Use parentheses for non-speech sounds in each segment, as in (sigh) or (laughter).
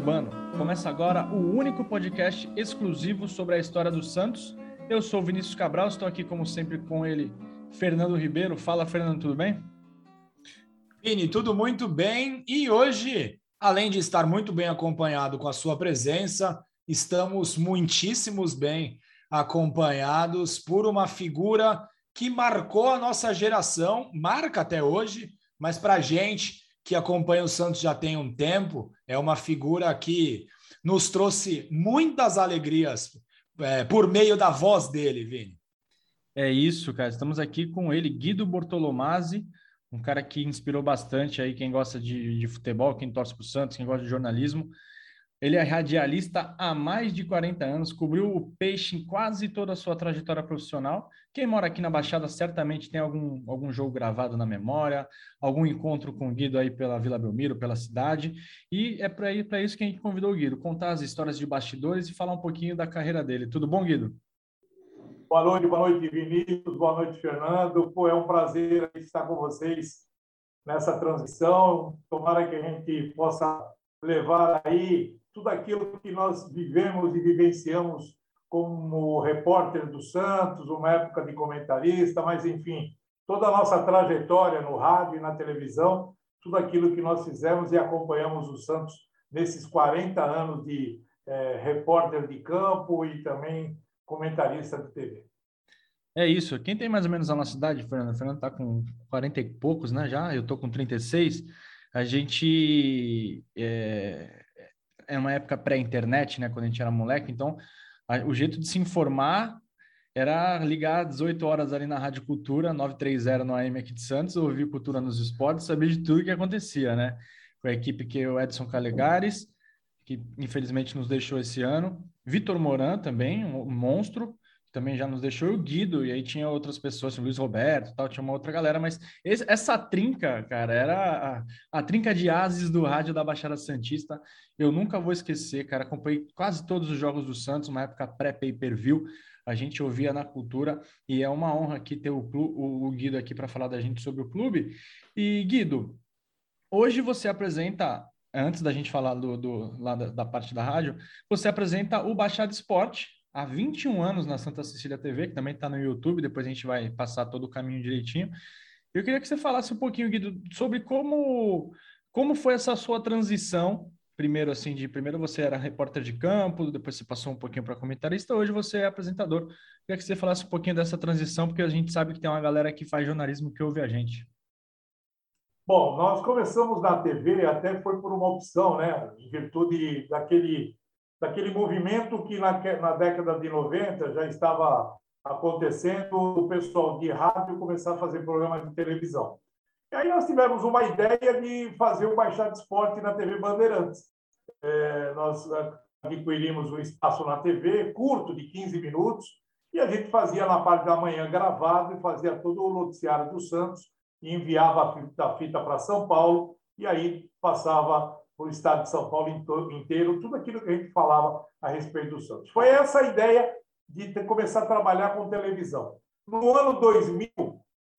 Urbano. Começa agora o único podcast exclusivo sobre a história do Santos. Eu sou Vinícius Cabral, estou aqui como sempre com ele, Fernando Ribeiro. Fala, Fernando, tudo bem? Vini, tudo muito bem. E hoje, além de estar muito bem acompanhado com a sua presença, estamos muitíssimos bem acompanhados por uma figura que marcou a nossa geração, marca até hoje, mas para a gente que acompanha o Santos já tem um tempo, é uma figura que nos trouxe muitas alegrias é, por meio da voz dele, Vini. É isso, cara. Estamos aqui com ele, Guido Bortolomazzi, um cara que inspirou bastante aí quem gosta de, de futebol, quem torce para o Santos, quem gosta de jornalismo. Ele é radialista há mais de 40 anos, cobriu o peixe em quase toda a sua trajetória profissional. Quem mora aqui na Baixada certamente tem algum, algum jogo gravado na memória, algum encontro com o Guido aí pela Vila Belmiro, pela cidade. E é para isso que a gente convidou o Guido, contar as histórias de bastidores e falar um pouquinho da carreira dele. Tudo bom, Guido? Boa noite, boa noite, Vinícius, boa noite, Fernando. Pô, é um prazer estar com vocês nessa transição. Tomara que a gente possa levar aí tudo aquilo que nós vivemos e vivenciamos como repórter do Santos, uma época de comentarista, mas enfim, toda a nossa trajetória no rádio e na televisão, tudo aquilo que nós fizemos e acompanhamos o Santos nesses 40 anos de é, repórter de campo e também comentarista de TV. É isso. Quem tem mais ou menos a nossa idade, Fernando? O Fernando está com 40 e poucos, né? Já, eu estou com 36. A gente é, é uma época pré-internet, né? Quando a gente era moleque, então a, o jeito de se informar era ligar às 18 horas ali na Rádio Cultura, 930 no AM aqui de Santos, ouvir Cultura nos Esportes, saber de tudo que acontecia, né? Com a equipe que o Edson Calegares, que infelizmente nos deixou esse ano, Vitor Moran também, um monstro, também já nos deixou o Guido, e aí tinha outras pessoas, o Luiz Roberto tal, tinha uma outra galera, mas esse, essa trinca, cara, era a, a, trinca de ases do rádio da Baixada Santista. Eu nunca vou esquecer, cara, acompanhei quase todos os jogos do Santos, uma época pré-pay-per-view, a gente ouvia na cultura, e é uma honra aqui ter o, o, o Guido aqui para falar da gente sobre o clube. E, Guido, hoje você apresenta antes da gente falar do, do lá da, da, parte da rádio, você apresenta o Baixada Esporte, há 21 anos na Santa Cecília TV, que também está no YouTube, depois a gente vai passar todo o caminho direitinho. Eu queria que você falasse um pouquinho, Guido, sobre como, como foi essa sua transição. Primeiro, assim, de primeiro você era repórter de campo, depois você passou um pouquinho para comentarista, hoje você é apresentador. Eu queria que você falasse um pouquinho dessa transição, porque a gente sabe que tem uma galera que faz jornalismo que ouve a gente. Bom, nós começamos na TV, até foi por uma opção, né? Em virtude daquele daquele movimento que na, na década de 90 já estava acontecendo o pessoal de rádio começar a fazer programas de televisão. E aí nós tivemos uma ideia de fazer o Baixada Esporte na TV Bandeirantes. É, nós adquirimos um espaço na TV, curto, de 15 minutos, e a gente fazia na parte da manhã gravado e fazia todo o noticiário do Santos e enviava a fita, fita para São Paulo, e aí passava o estado de São Paulo inteiro, tudo aquilo que a gente falava a respeito do Santos. Foi essa a ideia de ter, começar a trabalhar com televisão. No ano 2000,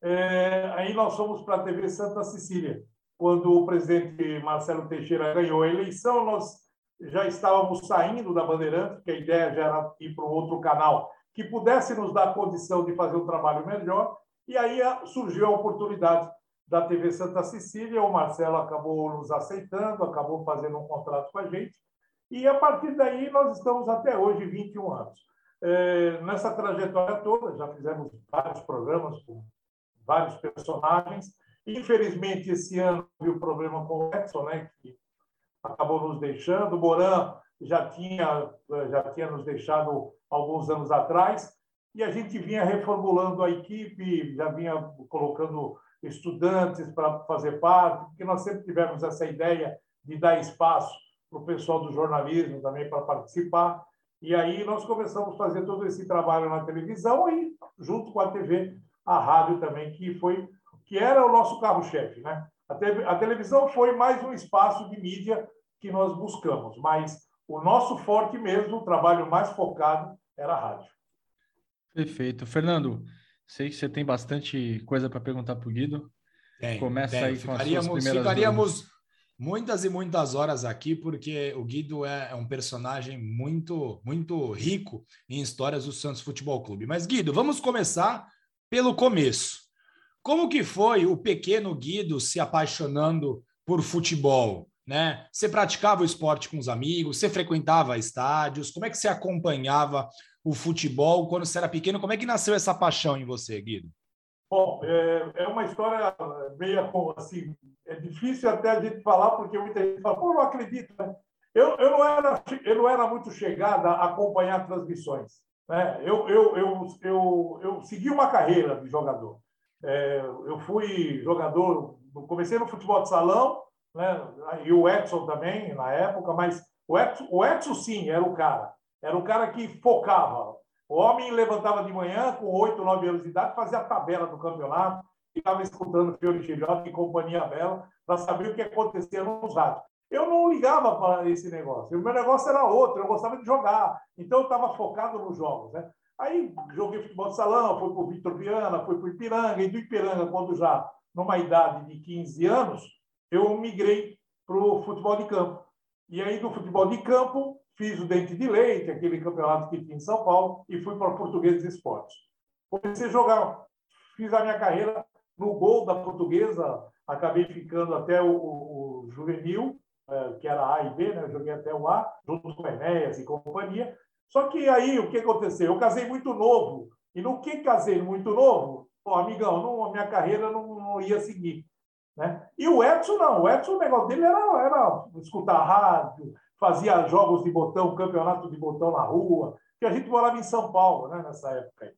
é, aí nós fomos para a TV Santa Cecília. Quando o presidente Marcelo Teixeira ganhou a eleição, nós já estávamos saindo da Bandeirantes, porque a ideia já era ir para um outro canal que pudesse nos dar condição de fazer um trabalho melhor. E aí surgiu a oportunidade da TV Santa Cecília, o Marcelo acabou nos aceitando, acabou fazendo um contrato com a gente, e a partir daí nós estamos até hoje 21 anos. É, nessa trajetória toda, já fizemos vários programas com vários personagens. Infelizmente, esse ano houve o problema com o Edson, né, que acabou nos deixando. O Moran já tinha, já tinha nos deixado alguns anos atrás, e a gente vinha reformulando a equipe, já vinha colocando estudantes para fazer parte, porque nós sempre tivemos essa ideia de dar espaço para o pessoal do jornalismo também para participar. E aí nós começamos a fazer todo esse trabalho na televisão e junto com a TV, a rádio também, que foi que era o nosso carro-chefe, né? A, a televisão foi mais um espaço de mídia que nós buscamos, mas o nosso forte mesmo, o trabalho mais focado era a rádio. Perfeito. Fernando, Sei que você tem bastante coisa para perguntar para o Guido. Tem, Começa tem. aí com ficaríamos, as suas primeiras Ficaríamos muitas e muitas horas aqui, porque o Guido é, é um personagem muito, muito rico em histórias do Santos Futebol Clube. Mas, Guido, vamos começar pelo começo. Como que foi o pequeno Guido se apaixonando por futebol? Né? Você praticava o esporte com os amigos? Você frequentava estádios? Como é que você acompanhava o futebol quando você era pequeno? Como é que nasceu essa paixão em você, Guido? Bom, é, é uma história meio assim, é difícil até a gente falar, porque muita gente fala, pô, não acredito, né? Eu, eu, não era, eu não era muito chegada a acompanhar transmissões. Né? Eu, eu, eu, eu, eu segui uma carreira de jogador. É, eu fui jogador, comecei no futebol de salão, né? e o Edson também, na época, mas o Edson, o Edson sim, era o cara. Era o cara que focava. O homem levantava de manhã, com oito, nove anos de idade, fazia a tabela do campeonato, ficava escutando Fiore Gilhote e Companhia Bela para saber o que acontecia nos rádios. Eu não ligava para esse negócio. O meu negócio era outro, eu gostava de jogar. Então, eu estava focado nos jogos. Né? Aí, joguei futebol de salão, fui para o Vitor Viana, fui para o Ipiranga. E do Ipiranga, quando já numa idade de 15 anos, eu migrei para o futebol de campo. E aí, do futebol de campo, fiz o Dente de Leite, aquele campeonato que tinha em São Paulo, e fui para o Português de Esportes. Comecei a jogar, fiz a minha carreira no gol da Portuguesa, acabei ficando até o, o, o juvenil, é, que era A e B, né? Eu joguei até o A, junto com Enéas e companhia. Só que aí, o que aconteceu? Eu casei muito novo. E no que casei muito novo, pô, amigão, não, minha carreira não, não ia seguir. Né? E o Edson não, o Edson, o negócio dele era, era escutar rádio, fazia jogos de botão, campeonato de botão na rua, que a gente morava em São Paulo, né, nessa época.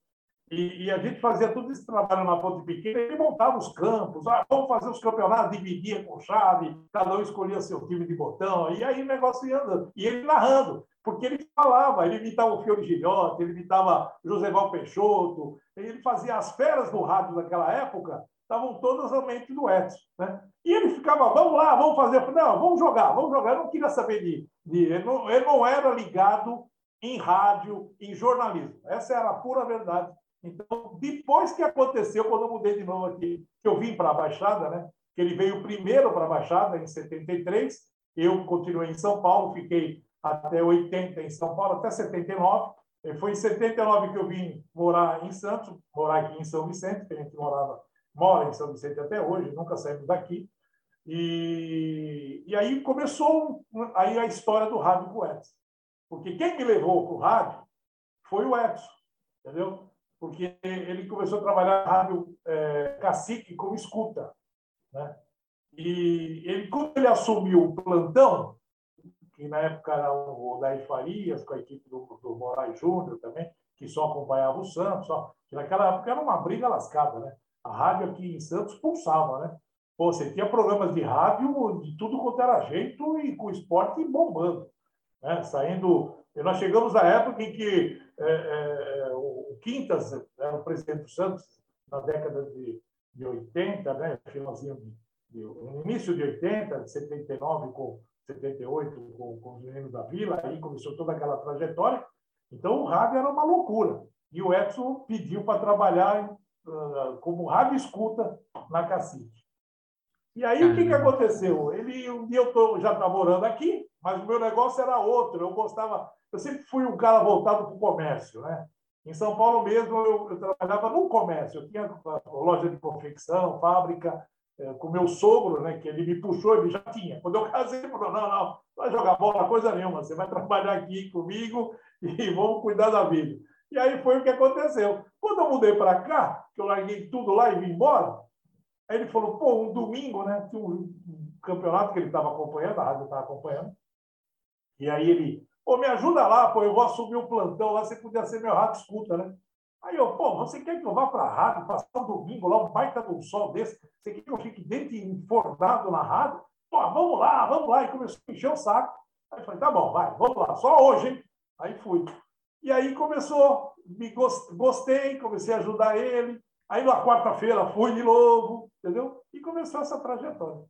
E, e, a gente fazia todo esse trabalho na Ponte Pequena, ele montava os campos, ah, vamos fazer os campeonatos, dividia com chave, cada um escolhia seu time de botão, e aí o negócio ia andando. E ele narrando, porque ele falava, ele imitava o Fiore Gilhote, ele imitava José Val Peixoto, ele fazia as feras do rádio daquela época, estavam todas na mente do Edson. Né? E ele ficava, vamos lá, vamos fazer. Não, vamos jogar, vamos jogar. Eu não queria saber de. de ele, não, ele não era ligado em rádio, em jornalismo. Essa era a pura verdade. Então, depois que aconteceu, quando eu mudei de novo aqui, que eu vim para a Baixada, né? que ele veio primeiro para a Baixada, em 73, eu continuei em São Paulo, fiquei até 80 em São Paulo, até 79. Foi em 79 que eu vim morar em Santos, morar aqui em São Vicente, que a gente morava mora em São Vicente até hoje, nunca saímos daqui. E, e aí começou aí a história do rádio com o Edson. Porque quem me levou para o rádio foi o Edson, entendeu? Porque ele começou a trabalhar rádio é, cacique como escuta. Né? E ele, quando ele assumiu o plantão, que na época era o Daí Farias, com a equipe do, do Moraes Júnior também, que só acompanhava o Santos, só, que naquela época era uma briga lascada, né? A rádio aqui em Santos pulsava, né? Pô, você tinha programas de rádio de tudo quanto era jeito e com esporte bombando. Né? Saindo. E nós chegamos à época em que é, é, o Quintas era o presidente do Santos, na década de, de 80, né? finalzinho de, de, início de 80, de 79 com 78 com, com os meninos da Vila, aí começou toda aquela trajetória. Então o rádio era uma loucura. E o Edson pediu para trabalhar como rádio escuta na Cacique. E aí, o que, que aconteceu? Ele, um dia eu tô, já estava morando aqui, mas o meu negócio era outro. Eu gostava, eu sempre fui um cara voltado para o comércio, né? Em São Paulo mesmo, eu, eu trabalhava no comércio. Eu tinha loja de confecção, fábrica, é, com meu sogro, né? Que ele me puxou, ele já tinha. Quando eu casei, ele falou: não, não, não vai jogar bola, coisa nenhuma. Você vai trabalhar aqui comigo e vamos cuidar da vida. E aí foi o que aconteceu. Quando eu mudei para cá, que eu larguei tudo lá e vim embora, aí ele falou, pô, um domingo, né? Tinha um campeonato que ele estava acompanhando, a rádio estava acompanhando. E aí ele, pô, me ajuda lá, pô, eu vou assumir o plantão lá, você podia ser meu rádio escuta, né? Aí eu, pô, você quer que eu vá para a rádio, passar um domingo lá, um baita de um sol desse? Você quer que eu fique dentro enfornado na rádio? Pô, vamos lá, vamos lá. E começou a encher o saco. Aí eu falei, tá bom, vai, vamos lá, só hoje, hein? Aí fui. E aí começou, me gostei, comecei a ajudar ele. Aí na quarta-feira fui de novo, entendeu? E começou essa trajetória.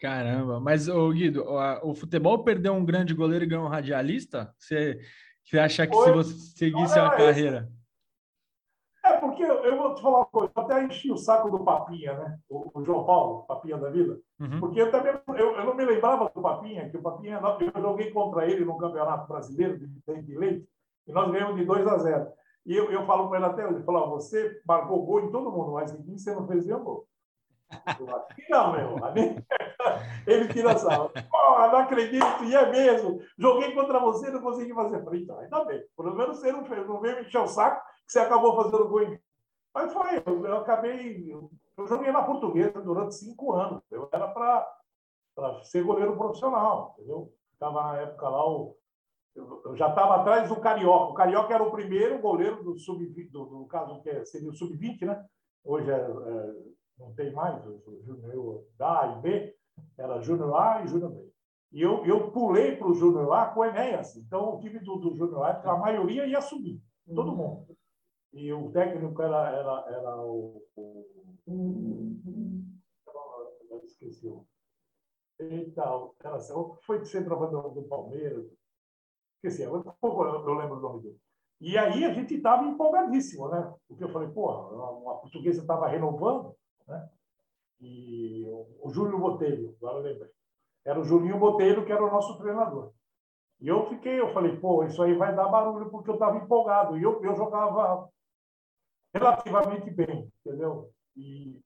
Caramba, mas o Guido, o futebol perdeu um grande goleiro e ganhou um radialista? Você, você acha que Foi? se você seguisse a carreira? É, porque eu, vou te falar uma coisa, eu até enchi o saco do Papinha, né? O, o João Paulo, Papinha da Vila, uhum. porque eu também eu, eu, não me lembrava do Papinha, que o Papinha, eu joguei contra ele no Campeonato Brasileiro de, de leite, e nós ganhamos de 2 a 0. E eu, eu falo com ele até hoje, falou, você marcou gol em todo mundo, mas em mim você não fez nenhum gol. Não, meu. (laughs) Ele tira a sala. não acredito, e é mesmo. Joguei contra você não consegui fazer. Falei, então, ainda bem. Pelo menos você não fez, não veio me encher o saco que você acabou fazendo gol em Mas foi, eu, eu acabei. Eu, eu joguei na portuguesa durante cinco anos. Eu era para ser goleiro profissional, entendeu? Estava na época lá o. Eu, já estava atrás do Carioca. O Carioca era o primeiro goleiro do sub-20, do, no caso que é, seria o sub-20, né? Hoje é, é não tem mais, o Júnior A e B, era Júnior A e Júnior B. E eu, eu pulei para o Júnior A com o Enéas. Então, o time do, do Júnior A, a maioria ia subir, todo uhum. mundo. E o técnico era, era, era o. o esqueci o. Então, era, foi que você trabalhou do Palmeiras. Esqueci, agora pouco eu lembro o nome dele. E aí a gente estava empolgadíssimo, né? Porque eu falei, pô, a portuguesa estava renovando, né? E o, o Júlio Botelho, agora eu lembrei. Era o Julinho Botelho que era o nosso treinador. E eu fiquei, eu falei, pô, isso aí vai dar barulho, porque eu estava empolgado. E eu, eu jogava relativamente bem, entendeu? E...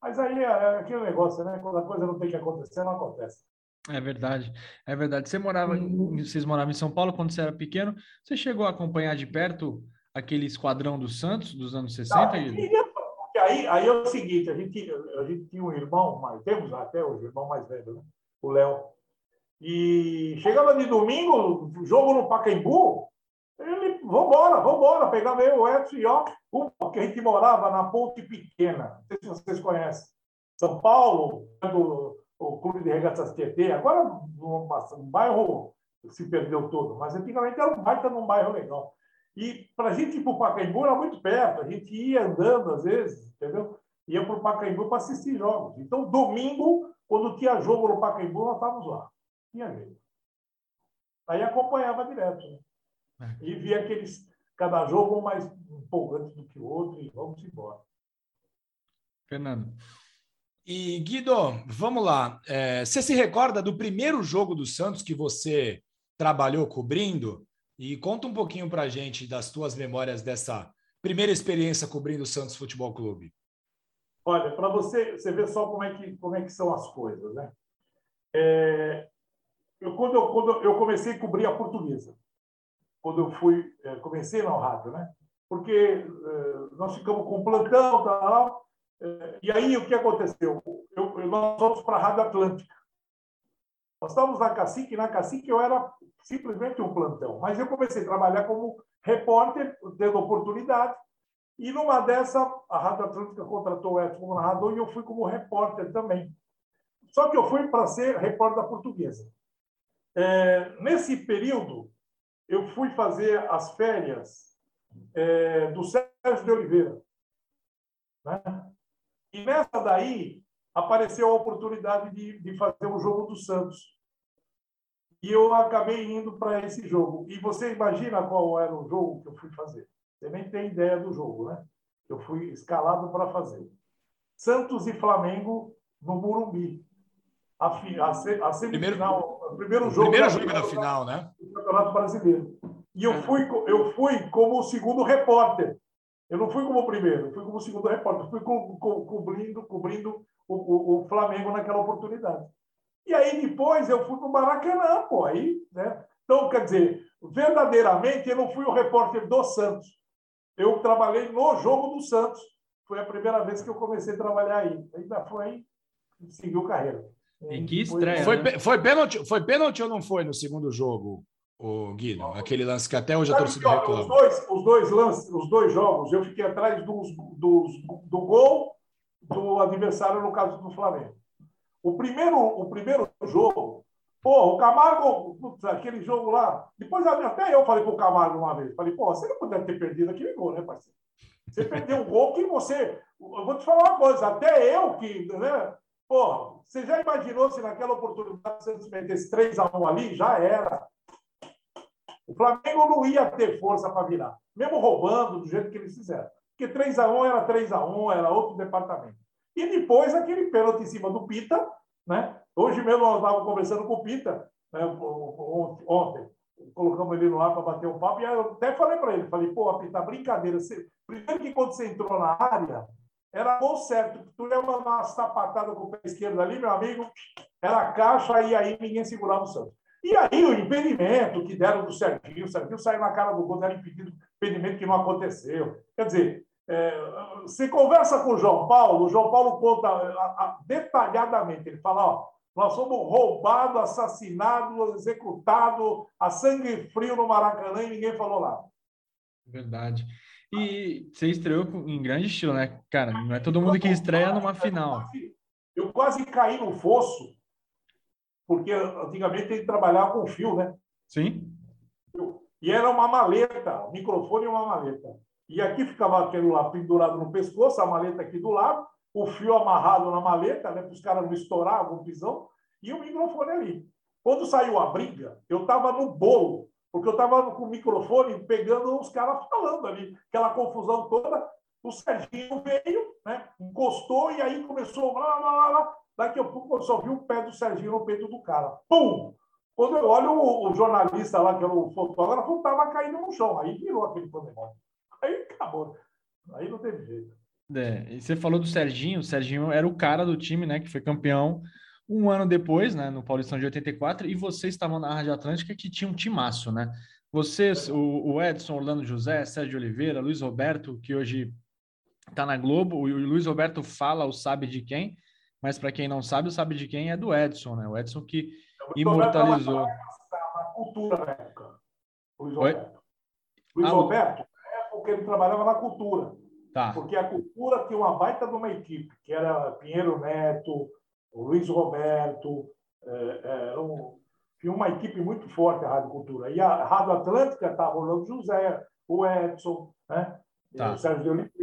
Mas aí é, é aquele negócio, né? Quando a coisa não tem que acontecer, não acontece. É verdade, é verdade. Você morava, em, vocês moravam em São Paulo quando você era pequeno. Você chegou a acompanhar de perto aquele esquadrão do Santos dos anos 60? Não, aí, aí é o seguinte, a gente, a gente tinha um irmão, mas temos até hoje, o irmão mais velho, né? o Léo. E chegava de domingo, jogo no Pacaembu, ele, vambora, vambora, pegava eu, o Edson e ó, porque a gente morava na Ponte Pequena, não sei se vocês conhecem. São Paulo, do, o Clube de Regatas Tietê, agora um, bairro se perdeu todo, mas antigamente era um baita num bairro legal. E para a gente ir para o Pacaembu era muito perto, a gente ia andando às vezes, entendeu? Ia para o Pacaembu para assistir jogos. Então, domingo, quando tinha jogo no Pacaembu, nós estávamos lá. Tinha jeito. Aí acompanhava direto. Né? É. E via aqueles, cada jogo mais empolgante do que o outro, e vamos embora. Fernando. E Guido, vamos lá. É, você se recorda do primeiro jogo do Santos que você trabalhou cobrindo? E conta um pouquinho para gente das tuas memórias dessa primeira experiência cobrindo o Santos Futebol Clube. Olha, para você, você ver só como é que como é que são as coisas, né? É, eu, quando, eu, quando eu comecei a cobrir a portuguesa, quando eu fui, é, comecei no rádio, né? Porque é, nós ficamos com plantão, tal, e aí o que aconteceu? Eu, nós fomos para a Rádio Atlântica. Nós estávamos na Cacique, e na Cacique eu era simplesmente um plantão, mas eu comecei a trabalhar como repórter, tendo oportunidade, e numa dessa, a Rádio Atlântica contratou o Edson como narrador e eu fui como repórter também. Só que eu fui para ser repórter da portuguesa. É, nesse período, eu fui fazer as férias é, do Sérgio de Oliveira. Né? E nessa daí, apareceu a oportunidade de, de fazer o jogo do Santos. E eu acabei indo para esse jogo. E você imagina qual era o jogo que eu fui fazer? Você nem tem ideia do jogo, né? Eu fui escalado para fazer. Santos e Flamengo no Morumbi. A, fi, a, a semifinal, primeiro, o primeiro jogo, primeiro jogo da final, né? Do Campeonato Brasileiro. E eu é. fui, eu fui como segundo repórter. Eu não fui como primeiro, fui como segundo repórter. Fui co, co, cobrindo, cobrindo o, o, o, Flamengo naquela oportunidade. E aí depois eu fui para o Maracanã, pô. Aí, né? Então, quer dizer, verdadeiramente eu não fui o repórter do Santos eu trabalhei no jogo do Santos. Foi a primeira vez que eu comecei a trabalhar aí. Ainda foi, seguiu carreira. E que estranho. Foi, né? foi, pênalti, foi pênalti ou não foi no segundo jogo, o Guido? Aquele lance que até hoje a torcida reclama. Os dois, os dois lances, os dois jogos, eu fiquei atrás dos, dos, do gol do adversário, no caso do Flamengo. O primeiro, o primeiro jogo, Pô, o Camargo, putz, aquele jogo lá. Depois até eu falei pro Camargo uma vez. Falei, pô, você não poderia ter perdido aquele gol, né, parceiro? Você perdeu um gol que você. Eu vou te falar uma coisa, até eu que. Né? Pô, você já imaginou se naquela oportunidade você metesse 3x1 ali? Já era. O Flamengo não ia ter força para virar, mesmo roubando do jeito que eles fizeram. porque 3 a 1 era 3 a 1 era outro departamento. E depois aquele pênalti em cima do Pita, né? Hoje mesmo nós estávamos conversando com o Pita, né? ontem, colocamos ele no ar para bater um papo, e eu até falei para ele, falei, pô, Pita, brincadeira, você... primeiro que quando você entrou na área, era bom certo, tu ia mandar uma sapatada com o pé esquerdo ali, meu amigo, era caixa e aí ninguém segurava o Santos. E aí o impedimento que deram do Serginho, o Serginho saiu na cara do gol, deram impedido, impedimento que não aconteceu. Quer dizer, é, se conversa com o João Paulo, o João Paulo conta a, a, detalhadamente, ele fala, ó, nós somos roubados, assassinados, executados a sangue frio no Maracanã e ninguém falou nada. Verdade. E você estreou em grande estilo, né? Cara, não é todo mundo que estreia numa final. Eu quase caí no fosso porque antigamente ele trabalhava com fio, né? Sim. E era uma maleta, o microfone é uma maleta. E aqui ficava aquele lá pendurado no pescoço, a maleta aqui do lado, o fio amarrado na maleta, né, para os caras não estourar algum pisão, e o microfone ali. Quando saiu a briga, eu estava no bolo, porque eu estava com o microfone pegando os caras falando ali, aquela confusão toda. O Serginho veio, né, encostou e aí começou lá, lá, lá, Daqui a pouco eu só vi o pé do Serginho no peito do cara. Pum! Quando eu olho o, o jornalista lá, que era o fotógrafo, estava caindo no chão. Aí virou aquele pandemônio. Aí acabou. Aí não teve jeito. É, e você falou do Serginho. O Serginho era o cara do time, né? Que foi campeão um ano depois, né? No Paulistão de 84. E vocês estavam na Rádio Atlântica, que tinha um timaço, né? Vocês, o, o Edson, Orlando José, Sérgio Oliveira, Luiz Roberto, que hoje está na Globo. O, o Luiz Roberto fala o Sabe de Quem mas para quem não sabe, sabe de quem é do Edson, né? O Edson que imortalizou. Na cultura na época. Luiz Roberto. Luiz ah, Roberto, na época ele trabalhava na cultura. Tá. Porque a cultura tinha uma baita de uma equipe, que era Pinheiro Neto, o Luiz Roberto, é, é, um, tinha uma equipe muito forte a Rádio Cultura. E a Rádio Atlântica estava o Rolando José, o Edson, né? Tá. O Sérgio de Oliveira.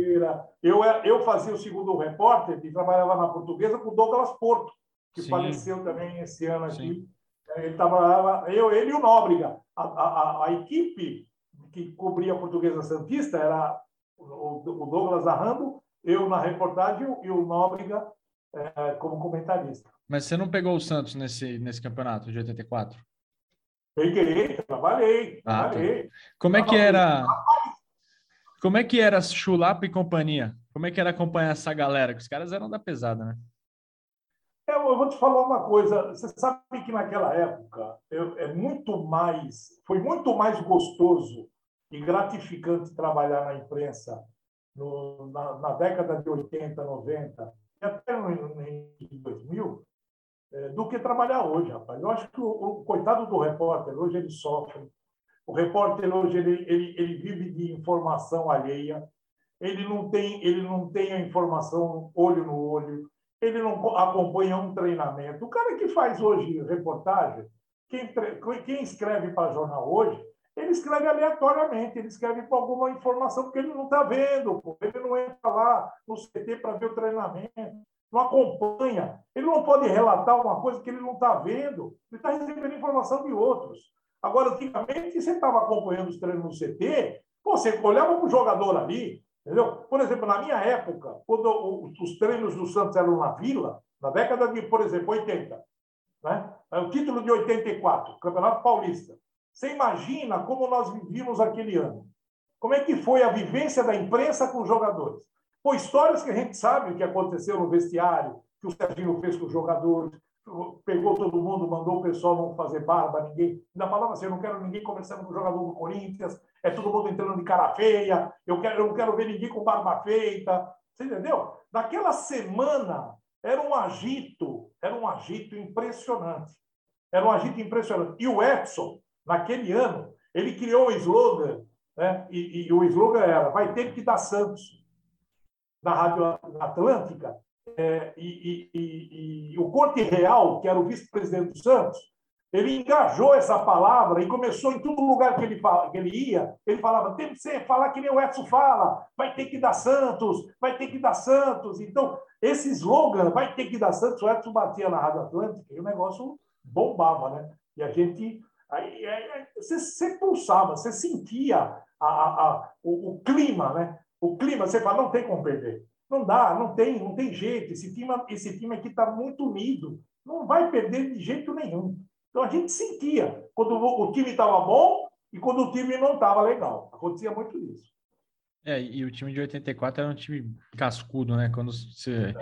Eu, eu fazia o segundo repórter e trabalhava na portuguesa com o Douglas Porto, que Sim. faleceu também esse ano aqui. Sim. Ele trabalhava, eu, ele e o Nóbrega. A, a, a, equipe que cobria a portuguesa Santista era o, o Douglas narrando, eu na reportagem e o Nóbrega é, como comentarista. Mas você não pegou o Santos nesse, nesse campeonato de 84? Peguei, trabalhei, ah, trabalhei. Tá. Como é que era? Como é que era Chulapa e companhia? Como é que era acompanhar essa galera? Que os caras eram da pesada, né? Eu, eu vou te falar uma coisa. Você sabe que naquela época eu, é muito mais, foi muito mais gostoso e gratificante trabalhar na imprensa no, na, na, década de 80, 90 e até em 2000 é, do que trabalhar hoje, rapaz. Eu acho que o, o coitado do repórter hoje ele sofre o repórter hoje ele, ele, ele vive de informação alheia, ele não tem ele não tem a informação olho no olho, ele não acompanha um treinamento. O cara que faz hoje reportagem, quem, quem escreve para jornal hoje, ele escreve aleatoriamente, ele escreve para alguma informação que ele não está vendo, ele não entra lá no CT para ver o treinamento, não acompanha, ele não pode relatar uma coisa que ele não está vendo, ele está recebendo informação de outros. Agora, antigamente, você estava acompanhando os treinos no CT, você olhava para o jogador ali, entendeu? Por exemplo, na minha época, quando os treinos do Santos eram na Vila, na década de, por exemplo, 80, né? É o título de 84, Campeonato Paulista. Você imagina como nós vivíamos aquele ano. Como é que foi a vivência da imprensa com os jogadores? Pô, histórias que a gente sabe o que aconteceu no vestiário, que o Serginho fez com os jogadores, pegou todo mundo, mandou o pessoal não fazer barba, ninguém. Ainda falava assim: eu não quero ninguém conversando com o jogador do Corinthians, é todo mundo entrando de cara feia, eu, quero, eu não quero ver ninguém com barba feita. Você entendeu? Naquela semana era um agito, era um agito impressionante. Era um agito impressionante. E o Edson, naquele ano, ele criou o slogan, né? e, e o slogan era: vai ter que dar Santos. Na Rádio Atlântica, é, e, e, e, o Corte Real, que era o vice-presidente do Santos, ele engajou essa palavra e começou em todo lugar que ele, que ele ia, ele falava, tem que ser, falar que nem o Edson fala, vai ter que dar Santos, vai ter que dar Santos. Então, esse slogan, vai ter que dar Santos, o Edson batia na Rádio Atlântica e o negócio bombava, né? E a gente, aí, aí, você, você pulsava, você sentia a, a, a, o, o clima, né? O clima, você fala, não tem como perder. Não dá, não tem, não tem jeito. Esse time, esse time aqui está muito unido. Não vai perder de jeito nenhum. Então a gente sentia quando o time estava bom e quando o time não estava legal. Acontecia muito isso. É, e o time de 84 era um time cascudo, né? Quando você,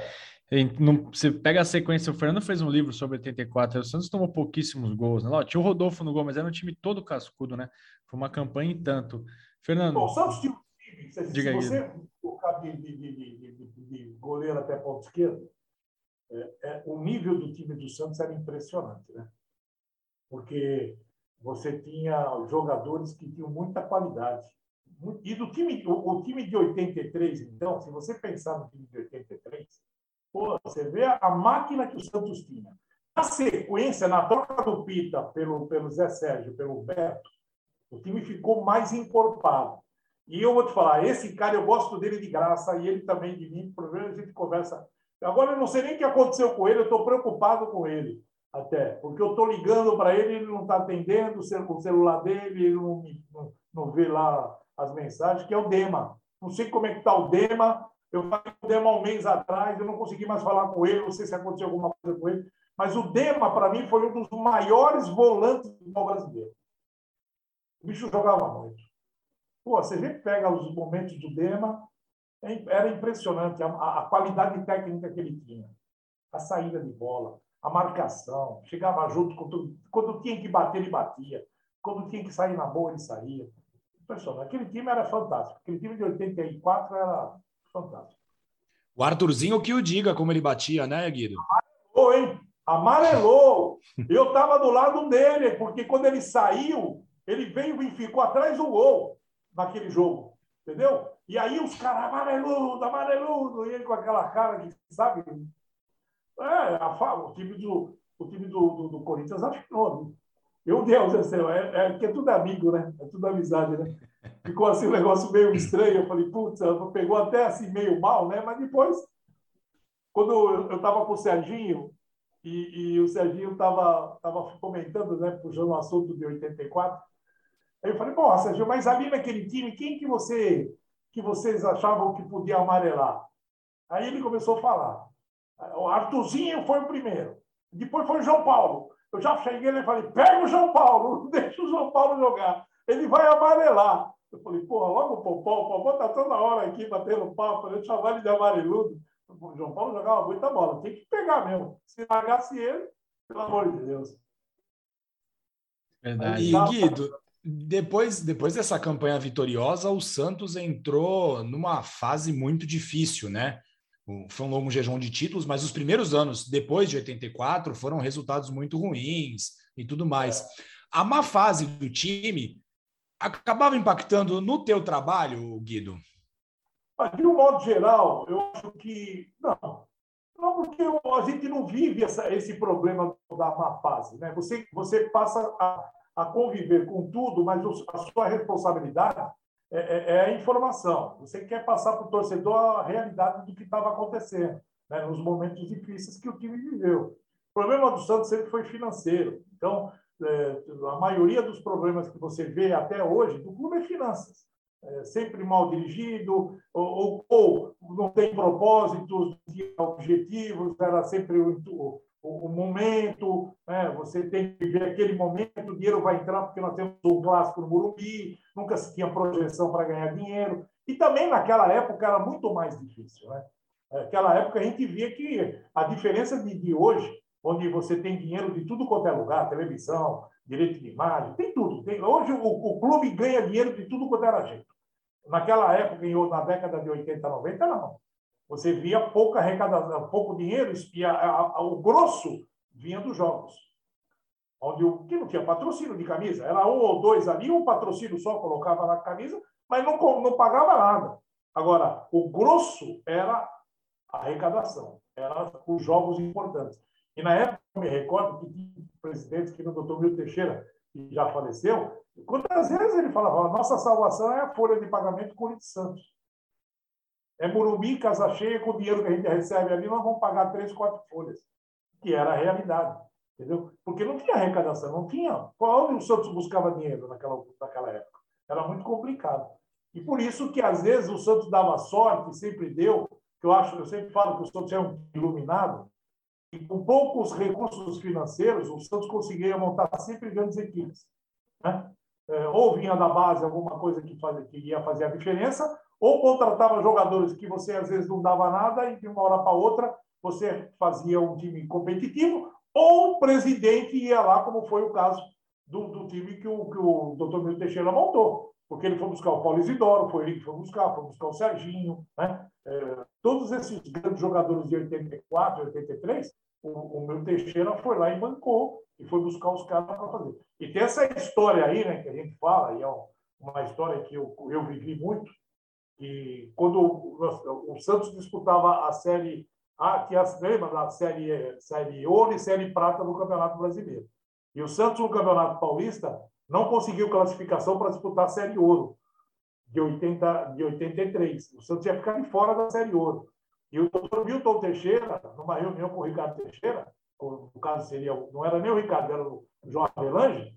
é. você pega a sequência, o Fernando fez um livro sobre 84, o Santos tomou pouquíssimos gols, né? Lá, tinha o Rodolfo no gol, mas era um time todo cascudo, né? Foi uma campanha em tanto. Fernando. Bom, o Santos tinha um se, se você colocar de, de, de, de, goleiro até ponto esquerdo, é, é, o nível do time do Santos era impressionante, né? Porque você tinha jogadores que tinham muita qualidade. E do time, o, o, time de 83, então, se você pensar no time de 83, pô, você vê a, a máquina que o Santos tinha. Na sequência, na troca do Pita pelo, pelo Zé Sérgio, pelo Beto, o time ficou mais encorpado. E eu vou te falar, esse cara eu gosto dele de graça e ele também de mim. Vezes a gente conversa. Agora eu não sei nem o que aconteceu com ele, eu estou preocupado com ele até, porque eu estou ligando para ele, ele não está atendendo, o celular dele, ele não, não, não, vê lá as mensagens, que é o Dema. Não sei como é que está o Dema. Eu falei com o Dema um mês atrás, eu não consegui mais falar com ele, não sei se aconteceu alguma coisa com ele. Mas o Dema, para mim, foi um dos maiores volantes do futebol brasileiro. O bicho jogava muito. Pô, você vê que pega os momentos do Dema, é era impressionante a, a qualidade técnica que ele tinha. A saída de bola, a marcação, chegava junto com tudo. Quando tinha que bater, ele batia. Quando tinha que sair na boa, ele saía. Impressionante. Aquele time era fantástico. Aquele time de 84 era fantástico. O Arthurzinho que o diga como ele batia, né, Guido? Amarelou, hein? Amarelou. Eu estava do lado dele, porque quando ele saiu, ele veio e ficou atrás do gol naquele jogo. Entendeu? E aí os caras, amareludo, amareludo, e ele com aquela cara que, sabe, é, a, o time do, o time do, do, do Corinthians afinou. Né? Meu Deus do céu, é, é, que é tudo amigo, né? É tudo amizade, né? Ficou assim um negócio meio estranho. Eu falei, putz, pegou até assim meio mal, né? Mas depois, quando eu estava com o Serginho, e, e o Serginho estava tava comentando, né? Puxando o assunto de 84. Aí eu falei, pô, Serginho, mas ali naquele time, quem que você que vocês achavam que podia amarelar? Aí ele começou a falar. O Artuzinho foi o primeiro. Depois foi o João Paulo. Eu já cheguei e falei: pega o João Paulo, não (laughs) deixa o João Paulo jogar. Ele vai amarelar. Eu falei: porra, logo o Popó, o Popó está toda hora aqui batendo papo, eu chamar ele de amareludo. O João Paulo jogava muita bola, tem que pegar mesmo. Se largasse ele, pelo amor de Deus. Verdade. E Guido, depois, depois dessa campanha vitoriosa, o Santos entrou numa fase muito difícil, né? foi um longo jejum de títulos, mas os primeiros anos depois de 84 foram resultados muito ruins e tudo mais. A má fase do time acabava impactando no teu trabalho, Guido? De um modo geral, eu acho que não. Não, porque a gente não vive essa, esse problema da má fase. Né? Você, você passa a, a conviver com tudo, mas a sua responsabilidade é, é, é, a informação. Você quer passar para o torcedor a realidade do que estava acontecendo, né, nos momentos difíceis que o time viveu. O problema do Santos sempre foi financeiro. Então, é, a maioria dos problemas que você vê até hoje do clube é finanças. É, sempre mal dirigido, ou, ou, ou não tem propósitos, objetivos, era sempre o, o, momento, né? você tem que ver aquele momento, o dinheiro vai entrar porque nós temos um clássico no Morumbi, nunca se tinha projeção para ganhar dinheiro. E também naquela época era muito mais difícil. Né? Naquela época a gente via que a diferença de, de hoje, onde você tem dinheiro de tudo quanto é lugar, televisão, direito de imagem, tem tudo. Tem, hoje o, o, clube ganha dinheiro de tudo quanto era jeito. Naquela época, na década de 80, 90, não. Você via pouca arrecadação, pouco dinheiro, e a, a, o grosso vinha dos jogos. Onde o que não tinha patrocínio de camisa, era um ou dois ali, um patrocínio só colocava na camisa, mas não, não pagava nada. Agora, o grosso era a arrecadação, eram os jogos importantes. E na época, eu me recordo que tinha presidentes, que no doutor Mil Teixeira, que já faleceu, quantas vezes ele falava, nossa salvação é a folha de pagamento Corinthians Santos. É Morumbi, casa cheia, com o dinheiro que a gente recebe ali, nós vamos pagar três, quatro folhas, que era a realidade. Entendeu? Porque não tinha arrecadação, não tinha. Onde o Santos buscava dinheiro naquela, naquela época? Era muito complicado. E por isso que, às vezes, o Santos dava sorte, sempre deu, que eu acho, eu sempre falo que o Santos é um iluminado, e com poucos recursos financeiros, o Santos conseguia montar sempre grandes equipes. Né? É, ou vinha da base alguma coisa que, fazia, que ia fazer a diferença, ou contratava jogadores que você às vezes não dava nada e de uma hora para outra você fazia um time competitivo, ou o presidente ia lá, como foi o caso do, do time que o, que o Dr. Milton Teixeira montou. Porque ele foi buscar o Paulo Isidoro, foi ele que foi buscar, foi buscar o Serginho, né? É, todos esses grandes jogadores de 84, 83, o, o meu Teixeira foi lá e bancou e foi buscar os caras para fazer. E tem essa história aí, né, que a gente fala, e é uma história que eu, eu vivi muito, que quando o, Santos disputava a Série A, que é, lembra da Série, série Ouro e Série Prata do Campeonato Brasileiro. E o Santos, no Campeonato Paulista, não conseguiu classificação para disputar a Série Ouro de, 80, de 83. O Santos ia ficar fora da Série Ouro. E o doutor Milton Teixeira, numa reunião com o Ricardo Teixeira, no caso seria, não era nem o Ricardo, era o João Avelange,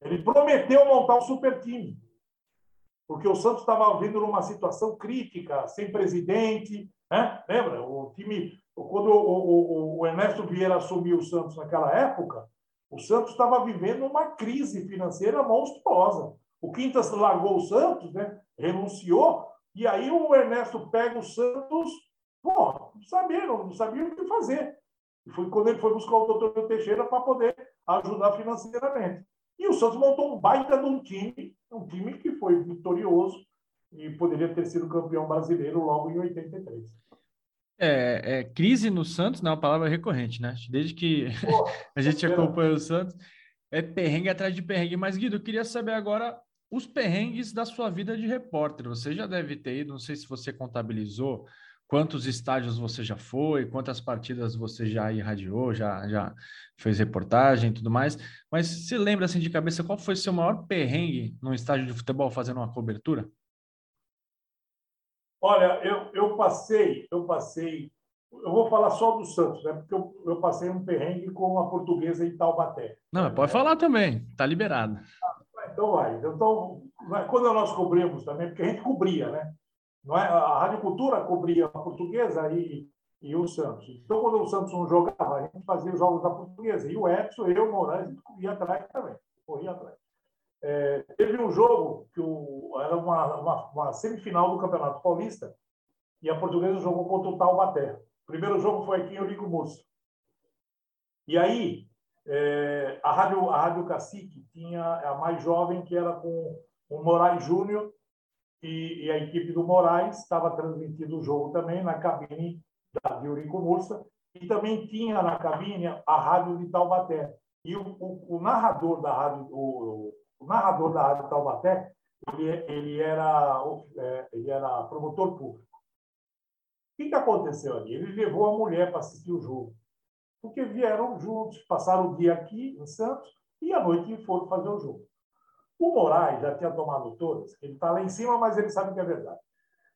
ele prometeu montar um super time. Porque o Santos estava vindo numa situação crítica, sem presidente, né? Lembra? O time, quando o, o, o Ernesto Vieira assumiu o Santos naquela época, o Santos estava vivendo uma crise financeira monstruosa. O Quintas largou o Santos, né? renunciou, e aí o Ernesto pega o Santos, pô, não sabia, não sabia o que fazer. Foi quando ele foi buscar o doutor Teixeira para poder ajudar financeiramente. E o Santos montou um baita de um time, um time que foi vitorioso e poderia ter sido campeão brasileiro logo em 83. É, é, crise no Santos não é uma palavra recorrente, né? Desde que Pô, (laughs) a gente acompanha o Santos, é perrengue atrás de perrengue. Mas, Guido, eu queria saber agora os perrengues da sua vida de repórter. Você já deve ter ido, não sei se você contabilizou, quantos estádios você já foi, quantas partidas você já irradiou, já, já fez reportagem e tudo mais. Mas se lembra assim de cabeça, qual foi seu maior perrengue num estádio de futebol fazendo uma cobertura? Olha, eu, eu passei, eu passei, eu vou falar só do Santos, né? Porque eu, eu passei um perrengue com a portuguesa em Taubaté. Não, pode falar também, tá liberado. então vai. Então, quando nós cobrimos também, porque a gente cobria, né? Não é? A Rádio Cultura cobria a portuguesa e, e o Santos. Então, quando o Santos não jogava, a gente fazia os jogos da portuguesa. E o Edson, eu, o Moraes, a gente ia atrás também. Corria atrás. É, teve um jogo que o, era uma, uma, uma, semifinal do Campeonato Paulista e a Portuguesa jogou contra o Taubaté. O primeiro jogo foi aqui em Eurico Murcio. E aí, é, a, Rádio, a Rádio Cacique tinha a mais jovem, que era com o Moraes Júnior, e, e, a equipe do Moraes estava transmitindo o jogo também na cabine da, de Eurico Mursa, e também tinha na cabine a Rádio de Taubaté. E o, o, o narrador da rádio, o, o narrador da Rádio Taubaté, ele, ele, era, é, ele era promotor público. O que, que aconteceu ali? Ele levou a mulher para assistir o jogo. Porque vieram juntos, passaram o dia aqui em Santos e à noite foram fazer o jogo. O Moraes já tinha tomado todas, ele está lá em cima, mas ele sabe que é verdade.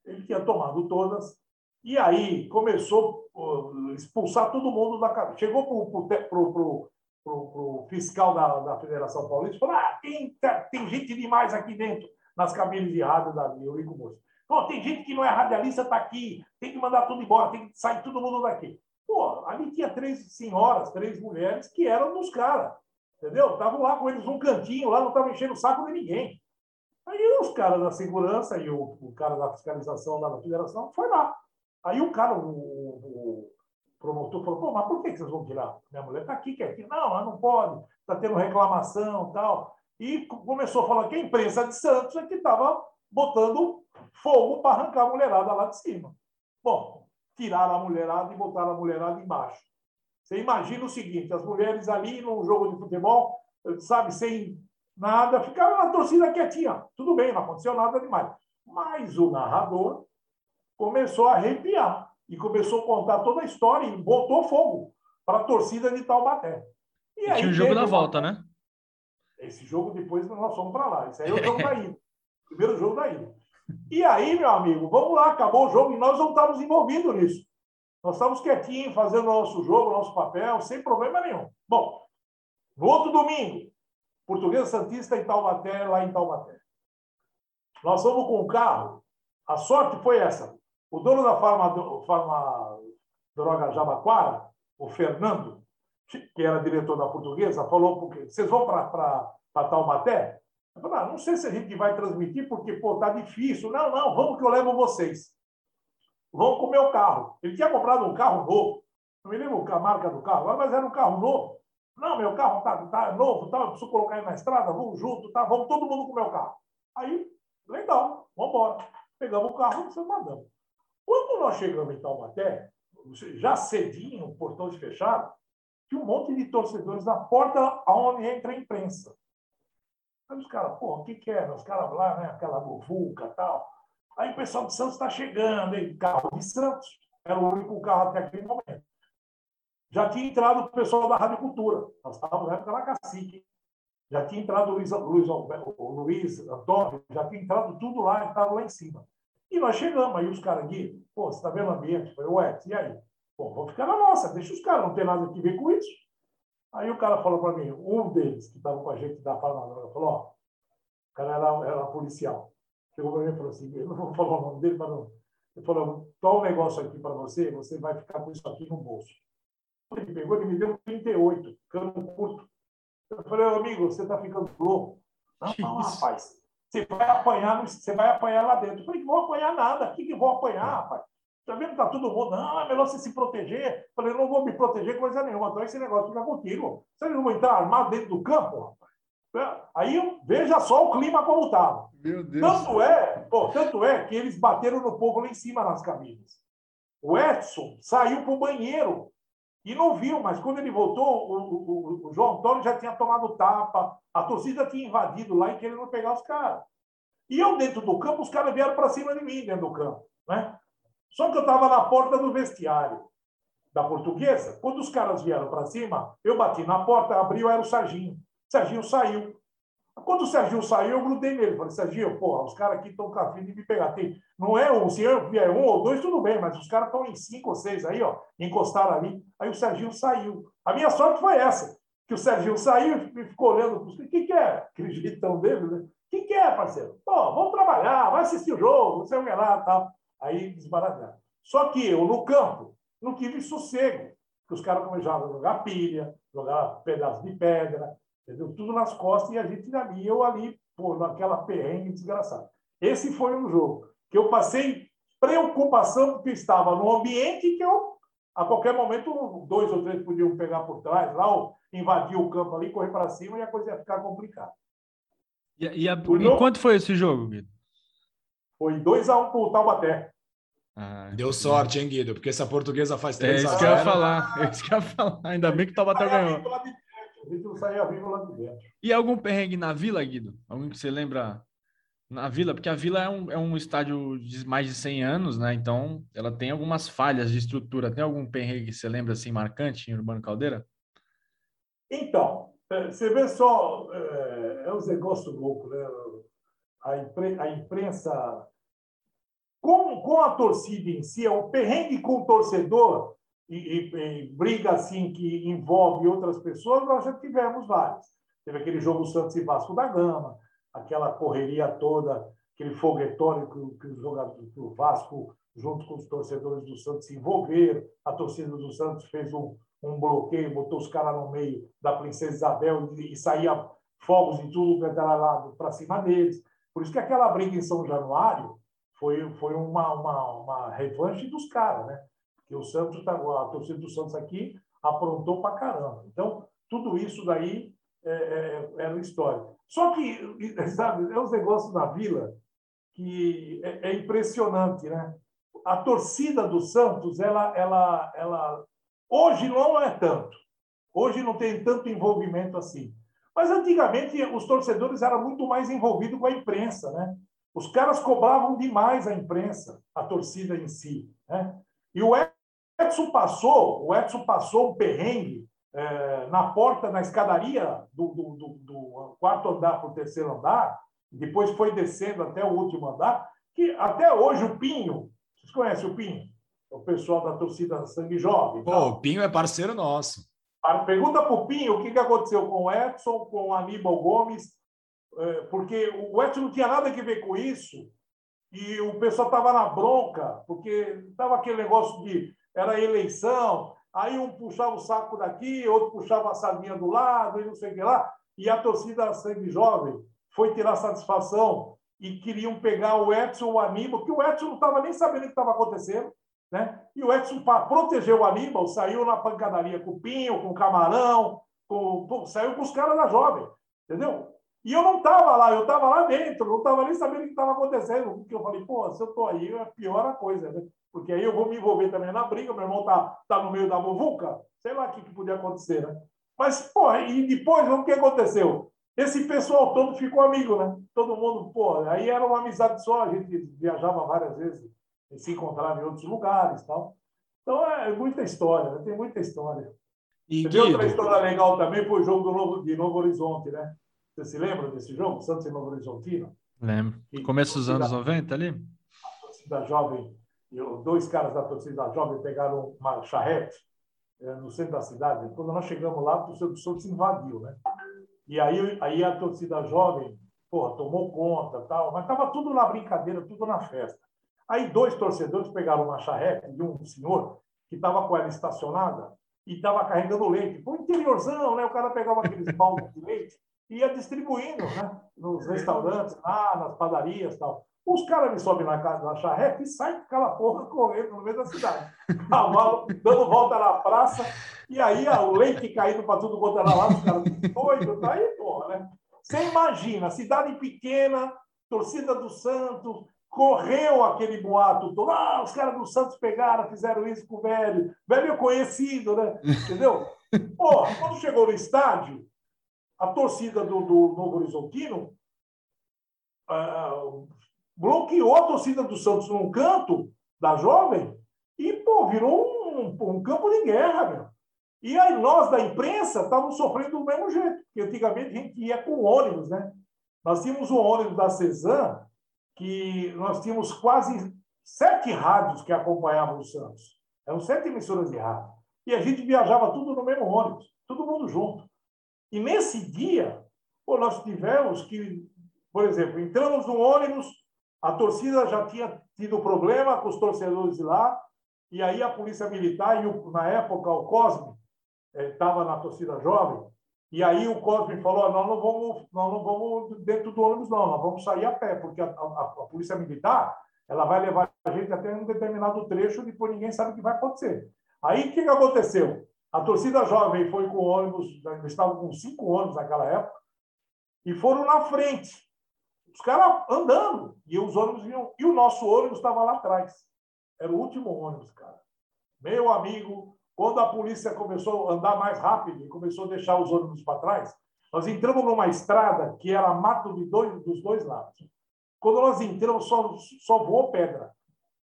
Ele tinha tomado todas, e aí começou a expulsar todo mundo da casa. Chegou para o fiscal da, da Federação Paulista, falou: ah, tem, tem gente demais aqui dentro, nas cabines de rádio da Eurico Moço. Tem gente que não é radialista, está aqui, tem que mandar tudo embora, tem que sair todo mundo daqui. Pô, ali tinha três senhoras, três mulheres que eram dos caras, entendeu? Estavam lá com eles num cantinho, lá não estavam enchendo o saco de ninguém. Aí os caras da segurança e o, o cara da fiscalização lá da federação foi lá. Aí o cara, o, o, promotor falou, pô, mas por que vocês vão tirar? Minha mulher está aqui quietinha. Não, mas não pode, está tendo reclamação tal. E começou a falar que a imprensa de Santos é que estava botando fogo para arrancar a mulherada lá de cima. Bom, tiraram a mulherada e botaram a mulherada embaixo. Você imagina o seguinte, as mulheres ali num jogo de futebol, sabe, sem nada, ficaram na torcida quietinha. Tudo bem, não aconteceu nada demais. Mas o narrador começou a arrepiar e começou a contar toda a história e botou fogo para a torcida de Taubaté. E, e aí, tinha o jogo da volta, né? Esse jogo depois nós fomos para lá. Esse aí é o (laughs) jogo da ida. Primeiro jogo da ida. E aí, meu amigo, vamos lá, acabou o jogo e nós não estávamos envolvidos nisso. Nós estávamos quietinhos, fazendo o nosso jogo, nosso papel, sem problema nenhum. Bom, no outro domingo, Portuguesa Santista em Taubaté, lá em Taubaté. Nós fomos com o carro. A sorte foi essa. O dono da farma, farma Droga Jabaquara, o Fernando, que era diretor da portuguesa, falou: porque vocês vão para Taubaté? Eu falei, ah, não sei se a gente vai transmitir, porque pô, tá difícil. Não, não, vamos que eu levo vocês. Vão com o carro. Ele tinha comprado um carro novo. Não me lembro a marca do carro, mas era um carro novo. Não, meu carro tá, tá novo, tá, preciso colocar ele na estrada, vamos junto, tá? Vamos todo mundo com o carro. Aí, legal, vamos embora. Pegamos o carro e mandamos. Quando nós chegamos em Taubaté, já cedinho, portões fechados, tinha um monte de torcedores na porta onde entra a imprensa. Aí os caras, pô, o que, que é? Os caras lá, né? Aquela buvuca e tal. Aí o pessoal de Santos está chegando, hein? carro de Santos. Era o único carro até aquele momento. Já tinha entrado o pessoal da Rádio Cultura. Nós estávamos na época na Cacique. Já tinha entrado o Luiz, Luiz, Luiz Antônio, já tinha entrado tudo lá, estava lá em cima. E nós chegamos, aí os caras aqui, pô, você está vendo o ambiente? Falei, ué, e aí? Pô, vou ficar na nossa, deixa os caras, não tem nada que ver com isso. Aí o cara falou para mim, um deles que estava com a gente da farmácia, falou, ó, o cara era, era policial. Chegou para mim e falou assim, eu não vou falar o nome dele, mas não. Ele falou, toma um negócio aqui para você, você vai ficar com isso aqui no bolso. Ele pegou e me deu 38, cano curto. Eu falei, amigo, você está ficando louco. Não, não, rapaz. Você vai apanhar, você vai apanhar lá dentro. Eu falei, vou apanhar nada. O que, que vou apanhar, rapaz? Tá vendo que tá todo mundo? Não, é melhor você se proteger. Eu falei, não vou me proteger coisa nenhuma. Então esse negócio fica contigo. Você não vai entrar armado dentro do campo, rapaz? Aí veja só o clima como estava. Tanto é, tanto é que eles bateram no povo lá em cima nas cabines. O Edson saiu para o banheiro e não viu, mas quando ele voltou, o, o, o, João Antônio já tinha tomado tapa, a torcida tinha invadido lá e querendo pegar os caras. E eu, dentro do campo, os caras vieram para cima de mim, dentro do campo. Né? Só que eu estava na porta do vestiário da portuguesa. Quando os caras vieram para cima, eu bati na porta, abriu, era o Serginho. Serginho saiu. Quando o Serginho saiu, eu grudei nele. Falei, Serginho, porra, os caras aqui estão com a fim de me pegar. Tem, não é um, se eu vier um ou dois, tudo bem, mas os caras estão em cinco ou seis aí, ó, encostaram ali. Aí o Serginho saiu. A minha sorte foi essa, que o Serginho saiu e ficou olhando. O que, que é? Aquele jeitão dele, né? O que, que é, parceiro? Pô, vamos trabalhar, vai assistir o jogo, não sei o que lá tal. Aí desbarataram. Só que eu, no campo, não tive sossego, porque os caras começaram a jogar pilha, jogar pedaços de pedra, entendeu? tudo nas costas, e a gente ali, eu ali, pô, naquela perrengue desgraçada. Esse foi um jogo que eu passei preocupação, porque estava no ambiente que eu, a qualquer momento, dois ou três podiam pegar por trás, lá, ou invadir o campo ali, correr para cima, e a coisa ia ficar complicada. E, e, a, e quanto foi esse jogo, Guido? Foi 2x1 um para o Taubaté. Ah, Deu sorte, hein, Guido? Porque essa portuguesa faz 3 é isso que eu ia falar. É isso que eu ia falar. Ainda bem que o Taubaté ganhou. E algum perrengue na Vila, Guido? Algum que você lembra na Vila? Porque a Vila é um, é um estádio de mais de 100 anos, né? Então, ela tem algumas falhas de estrutura. Tem algum perrengue que você lembra, assim, marcante em Urbano Caldeira? Então, é, você vê só, é, é um negócio louco, né? A, impre, a imprensa com, com a torcida em si, é o perrengue com o torcedor e, e, briga assim que envolve outras pessoas, nós já tivemos vários. Teve aquele jogo Santos e Vasco da Gama, aquela correria toda, aquele foguetório que, que, os jogadores, do Vasco, junto com os torcedores do Santos, se envolveram. A torcida do Santos fez um, um bloqueio, botou os caras no meio da Princesa Isabel e, e saía fogos e tudo para cima deles. Por isso que aquela briga em São Januário foi, foi uma, uma, uma revanche dos caras, né? O Santos, tá, a torcida do Santos aqui aprontou para caramba. Então, tudo isso daí é, é, era história. Só que, (laughs) sabe, é uns negócios na vila que é, é, impressionante, né? A torcida do Santos, ela, ela, ela, hoje não é tanto. Hoje não tem tanto envolvimento assim. Mas antigamente os torcedores eram muito mais envolvidos com a imprensa, né? Os caras cobravam demais a imprensa, a torcida em si. Né? E o Edson passou, o Edson passou um perrengue é, na porta, na escadaria do, do, do, do quarto andar para o terceiro andar, depois foi descendo até o último andar, que até hoje o Pinho, vocês conhecem o Pinho? O pessoal da torcida Sangue Jovem. Pô, o Pinho é parceiro nosso. Pergunta para o Pinho o que, que aconteceu com o Edson, com o Aníbal Gomes é, porque o Edson não tinha nada a ver com isso, e o pessoal estava na bronca, porque estava aquele negócio de era eleição, aí um puxava o saco daqui, outro puxava a sardinha do lado, e não sei o que lá, e a torcida sangue jovem foi tirar satisfação e queriam pegar o Edson, o Aníbal, porque o Edson não estava nem sabendo o que estava acontecendo, né? E o Edson, para proteger o Aníbal, saiu na pancadaria com o Pinho, com o Camarão, com, pô, saiu com os caras da Jovem, entendeu? E eu não estava lá, eu estava lá dentro, não estava nem sabendo o que estava acontecendo. Porque eu falei, pô, se eu estou aí, é pior a coisa, né? Porque aí eu vou me envolver também na briga, meu irmão está tá no meio da muvuca, sei lá o que, que podia acontecer, né? Mas, pô, e depois o que aconteceu? Esse pessoal todo ficou amigo, né? Todo mundo, pô, aí era uma amizade só, a gente viajava várias vezes, se encontrava em outros lugares tal. Então é muita história, né? tem muita história. E Guido... outra história legal também foi o jogo do Novo, de Novo Horizonte, né? Você se lembra desse jogo, Santos e Novo Horizontino? Lembro. Começo dos anos 90 ali? A torcida jovem, dois caras da torcida jovem pegaram uma charrete é, no centro da cidade. Quando nós chegamos lá, a torcida do Santos invadiu, né? E aí, aí a torcida jovem, porra, tomou conta tal, mas estava tudo na brincadeira, tudo na festa. Aí dois torcedores pegaram uma charrete de um senhor que estava com ela estacionada e estava carregando leite. Foi interiorzão, né? O cara pegava aqueles baldes de leite ia distribuindo né? nos restaurantes, lá, nas padarias tal. Os caras me sobem na casa da charrete e saem com aquela porra correndo no meio da cidade. (laughs) Cavalo dando volta na praça, e aí o leite caindo para tudo quanto era lá, os caras doidos, tá aí, porra, né? Você imagina, cidade pequena, torcida do Santos, correu aquele boato todo. Ah, os caras do Santos pegaram, fizeram isso com o velho. Velho conhecido, né? (laughs) Entendeu? Porra, quando chegou no estádio, a torcida do, do Novo Horizontino uh, bloqueou a torcida do Santos num canto da Jovem e, pô, virou um, um campo de guerra, meu. E aí nós, da imprensa, estávamos sofrendo do mesmo jeito, porque antigamente a gente ia com ônibus, né? Nós tínhamos um ônibus da Cezan, que nós tínhamos quase sete rádios que acompanhavam o Santos. Eram sete emissoras de rádio. E a gente viajava tudo no mesmo ônibus, todo mundo junto. E nesse dia, pô, nós tivemos que, por exemplo, entramos no ônibus, a torcida já tinha tido problema com os torcedores lá, e aí a polícia militar, e o, na época o Cosme estava eh, na torcida jovem, e aí o Cosme falou: nós não vamos, nós não vamos dentro do ônibus, não, nós vamos sair a pé, porque a, a, a polícia militar ela vai levar a gente até um determinado trecho, depois ninguém sabe o que vai acontecer. Aí o que, que aconteceu? A torcida jovem foi com ônibus, estavam com cinco ônibus naquela época, e foram na frente. Os caras andando, e os ônibus vinham. E o nosso ônibus estava lá atrás. Era o último ônibus, cara. Meu amigo, quando a polícia começou a andar mais rápido e começou a deixar os ônibus para trás, nós entramos numa estrada que era mato de dois, dos dois lados. Quando nós entramos, só, só voou pedra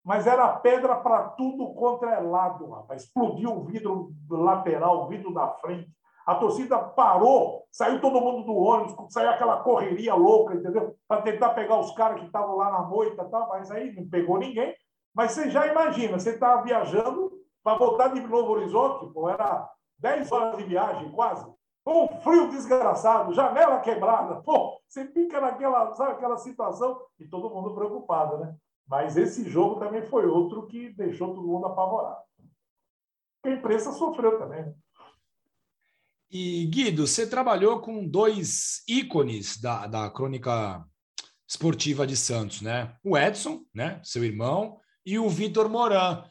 mas era pedra para tudo contra é lado, rapaz. Explodiu o vidro lateral, o vidro da frente. A torcida parou, saiu todo mundo do ônibus, saiu aquela correria louca, entendeu? Para tentar pegar os caras que estavam lá na moita, tal, mas aí não pegou ninguém. Mas você já imagina, você estava viajando para voltar de Novo Horizonte, pô, era 10 horas de viagem, quase. Com um frio desgraçado, janela quebrada, pô, você fica naquela, sabe, aquela situação e todo mundo preocupado, né? Mas esse jogo também foi outro que deixou todo mundo apavorado. A imprensa sofreu também. Né? E, Guido, você trabalhou com dois ícones da, da crônica esportiva de Santos, né? O Edson, né? Seu irmão, e o Vitor Moran.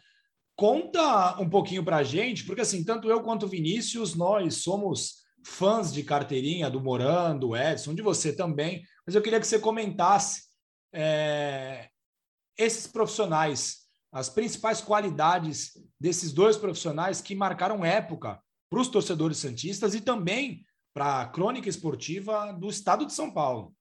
Conta um pouquinho para a gente, porque assim, tanto eu quanto o Vinícius, nós somos fãs de carteirinha do Moran, do Edson, de você também, mas eu queria que você comentasse é, esses profissionais, as principais qualidades desses dois profissionais que marcaram época para os torcedores santistas e também para a crônica esportiva do estado de São Paulo.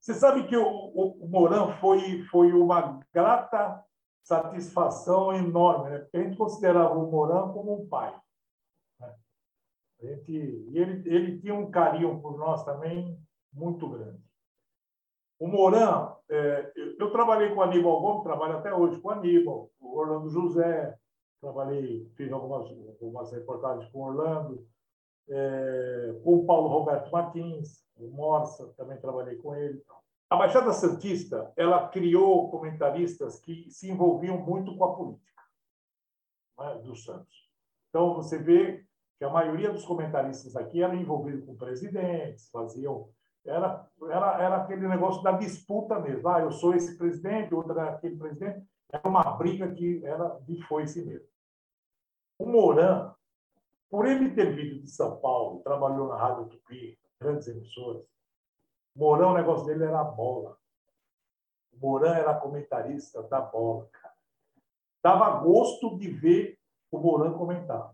Você sabe que o, o, o foi, foi uma grata satisfação enorme, né? Porque a gente considerava o Mourão como um pai. Né? Gente, ele, ele tinha um carinho por nós também muito grande. O Moran, é, eu trabalhei com o Aníbal Gomes, trabalho até hoje com o Aníbal, o Orlando José, trabalhei, fiz algumas, algumas reportagens com o Orlando. é, com o Paulo Roberto Martins, o Morsa, também trabalhei com ele. A Baixada Santista, ela criou comentaristas que se envolviam muito com a política né, do Santos. Então, você vê que a maioria dos comentaristas aqui eram envolvidos com presidentes, faziam... Era, era, era aquele negócio da disputa mesmo. Ah, eu sou esse presidente, outro era aquele presidente. Era uma briga que era de foice mesmo. O Moran, por ele ter vindo de São Paulo, trabalhou na Rádio Tupi, grandes emissoras, Mourão, o negócio dele era a bola. Mourão era comentarista da bola, cara. Dava gosto de ver o Mourão comentar.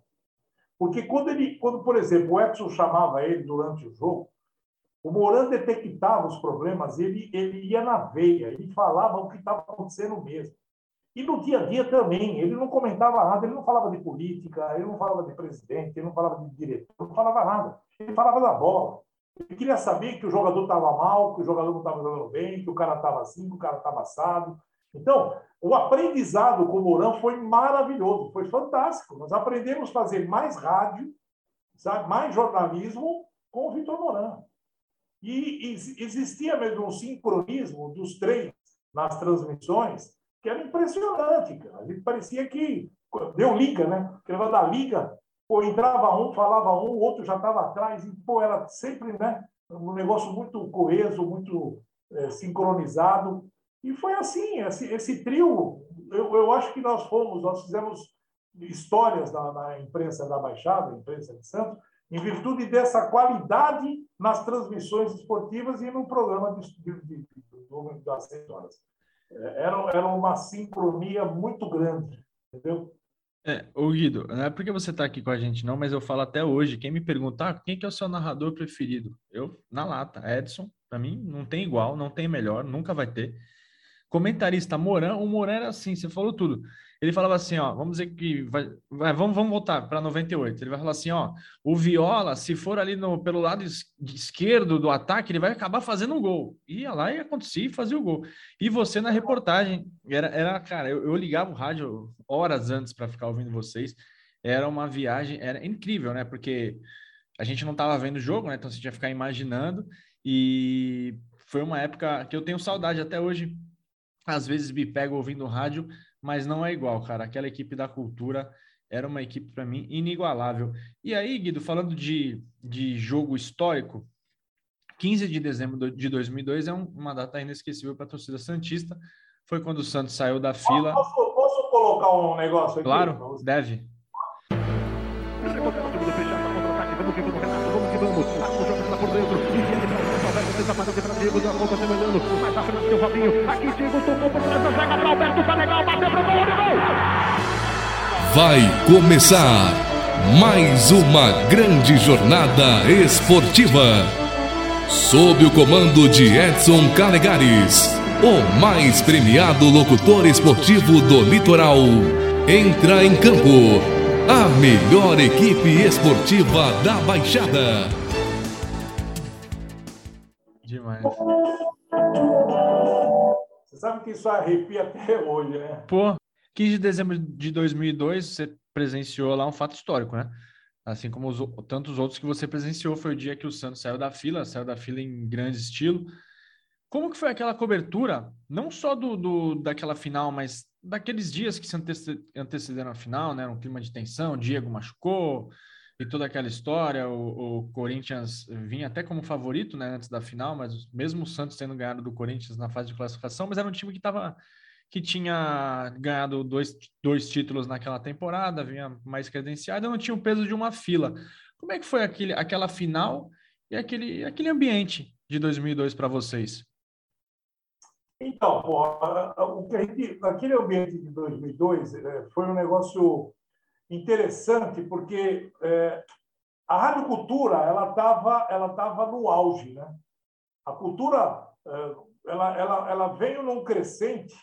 Porque quando ele, quando, por exemplo, o Edson chamava ele durante o jogo, o Mourão detectava os problemas, ele, ele ia na veia, ele falava o que estava acontecendo mesmo. E no dia a dia também, ele não comentava nada, ele não falava de política, ele não falava de presidente, ele não falava de diretor, não falava nada. Ele falava da bola. Ele queria saber que o jogador estava mal, que o jogador não estava jogando bem, que o cara estava assim, que o cara estava assado. Então, o aprendizado com o Mourão foi maravilhoso, foi fantástico. Nós aprendemos a fazer mais rádio, sabe, mais jornalismo com o Vitor Mourão. E existia mesmo um sincronismo dos três nas transmissões que era impressionante, cara. A gente parecia que deu liga, né? Que da liga Pô, entrava um, falava um, o outro já estava atrás, e pô, era sempre né, um negócio muito coeso, muito é, sincronizado. E foi assim, esse, esse trio, eu, eu acho que nós fomos, nós fizemos histórias na, na imprensa da Baixada, imprensa de Santos, em virtude dessa qualidade nas transmissões esportivas e no programa de, de, de, de das. É, era, era uma sincronia muito grande, entendeu? É, ô Guido, não é porque você está aqui com a gente não, mas eu falo até hoje, quem me perguntar ah, quem que é o seu narrador preferido? Eu, na lata, Edson, para mim não tem igual, não tem melhor, nunca vai ter. Comentarista Moran, o Moran era assim, você falou tudo. Ele falava assim, ó, vamos dizer que vai, vai vamos, vamos voltar para 98. Ele vai falar assim, ó, o Viola, se for ali no, pelo lado esquerdo do ataque, ele vai acabar fazendo um gol. Ia lá e acontecia e fazia o gol. E você na reportagem, era, era cara, eu, eu ligava o rádio horas antes para ficar ouvindo vocês. Era uma viagem, era incrível, né? Porque a gente não estava vendo o jogo, né? Então você tinha que ficar imaginando. E foi uma época que eu tenho saudade até hoje. Às vezes me pego ouvindo rádio mas não é igual, cara. Aquela equipe da cultura era uma equipe, para mim, inigualável. E aí, Guido, falando de, de jogo histórico, 15 de dezembro de 2002 é um, uma data inesquecível para a torcida Santista. Foi quando o Santos saiu da fila. Posso, posso colocar um negócio aqui? Claro, deve. Vamos que vamos, Renato, vamos que vamos. O jogo está Mais à frente tem o Robinho. Aqui tocou por trás para Alberto. Tá legal, bateu pro gol, gol. Vai começar mais uma grande jornada esportiva. Sob o comando de Edson Calegares, o mais premiado locutor esportivo do litoral. Entra em campo a melhor equipe esportiva da Baixada. Demais. Você sabe que isso arrepia até hoje, né? Pô, 15 de dezembro de 2002, você presenciou lá um fato histórico, né? Assim como os, tantos outros que você presenciou, foi o dia que o Santos saiu da fila, saiu da fila em grande estilo. Como que foi aquela cobertura, não só do, do daquela final, mas daqueles dias que se antecederam a final, né? Um clima de tensão, Diego machucou, e toda aquela história. O, o, Corinthians vinha até como favorito né, antes da final, mas mesmo o Santos tendo ganhado do Corinthians na fase de classificação, mas era um time que estava que tinha ganhado dois, dois títulos naquela temporada, vinha mais credenciado, não tinha o peso de uma fila. Como é que foi aquele, aquela final e aquele, aquele ambiente de 2002 para vocês? Então, o a gente, aquele ambiente de 2002 é, foi um negócio interessante porque é, a Rádio Cultura ela estava ela tava no auge, né? A cultura é, ela, ela, ela veio num crescente,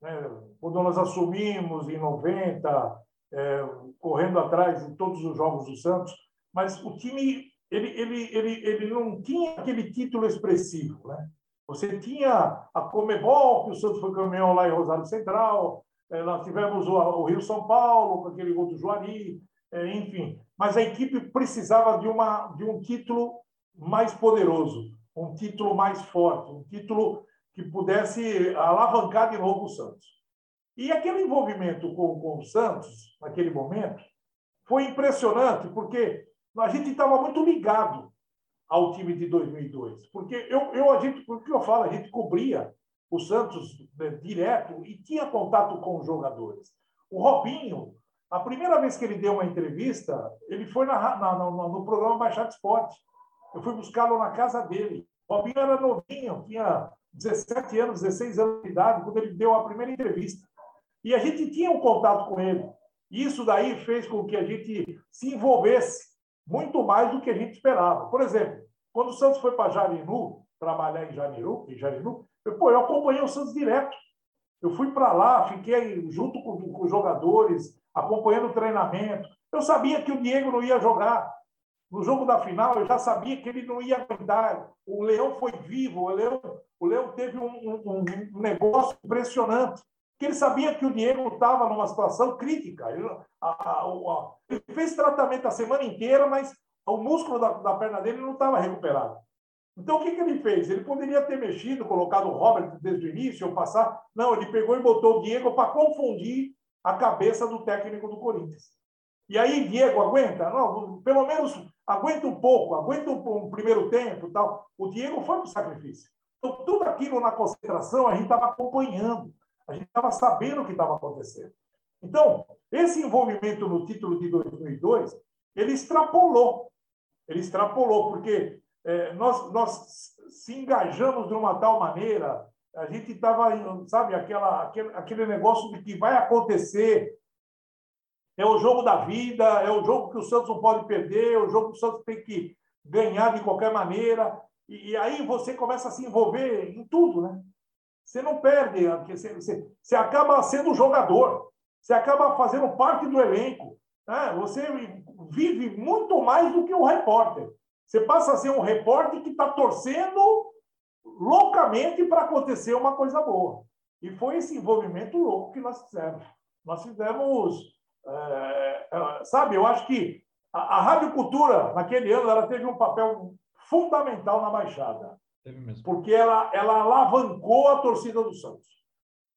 né? quando nós assumimos em 90, é, correndo atrás de todos os jogos do Santos, mas o time ele, ele, ele, ele não tinha aquele título expressivo, né? Você tinha a Comebol, que o Santos foi campeão lá em Rosário Central, nós tivemos o, Rio São Paulo, com aquele gol do Juari. é, enfim. Mas a equipe precisava de, uma, de um título mais poderoso, um título mais forte, um título que pudesse alavancar de novo o Santos. E aquele envolvimento com, com o Santos, naquele momento, foi impressionante, porque a gente estava muito ligado ao time de 2002. Porque eu, eu, a gente, porque eu falo, a gente cobria o Santos né, direto e tinha contato com os jogadores. O Robinho, a primeira vez que ele deu uma entrevista, ele foi na, na, no, no, programa Baixada Esporte. Eu fui buscá-lo na casa dele. O Robinho era novinho, tinha 17 anos, 16 anos de idade, quando ele deu a primeira entrevista. E a gente tinha um contato com ele. Isso daí fez com que a gente se envolvesse muito mais do que a gente esperava. Por exemplo, quando o Santos foi para Jarinu, trabalhar em Jarinu, em Jarinu eu, pô, eu acompanhei o Santos direto. Eu fui para lá, fiquei junto com, com os jogadores, acompanhando o treinamento. Eu sabia que o Diego não ia jogar. No jogo da final, eu já sabia que ele não ia aguentar. O Leão foi vivo, o Leão, o Leão teve um, um, um negócio impressionante que ele sabia que o Diego estava numa situação crítica. Ele, a, a, ele, fez tratamento a semana inteira, mas o músculo da, da perna dele não estava recuperado. Então, o que, que ele fez? Ele poderia ter mexido, colocado o Robert desde o início, ou passar. Não, ele pegou e botou o Diego para confundir a cabeça do técnico do Corinthians. E aí, Diego, aguenta? Não, pelo menos aguenta um pouco, aguenta um, um primeiro tempo tal. O Diego foi para o sacrifício. Então, tudo aquilo na concentração a gente estava acompanhando. A gente estava sabendo o que estava acontecendo. Então, esse envolvimento no título de 2002, ele extrapolou. Ele extrapolou, porque é, nós, nós se engajamos de uma tal maneira, a gente estava, sabe, aquela, aquele, aquele negócio de que vai acontecer, é o jogo da vida, é o jogo que o Santos não pode perder, é o jogo que o Santos tem que ganhar de qualquer maneira. E, e aí você começa a se envolver em tudo, né? Você não perde, você, você, você acaba sendo jogador, você acaba fazendo parte do elenco. Né? Você vive muito mais do que um repórter. Você passa a ser um repórter que está torcendo loucamente para acontecer uma coisa boa. E foi esse envolvimento louco que nós fizemos. Nós fizemos, é, é, sabe, eu acho que a, a Rádio Cultura, naquele ano, ela teve um papel fundamental na Baixada. Porque ela, ela alavancou a torcida do Santos.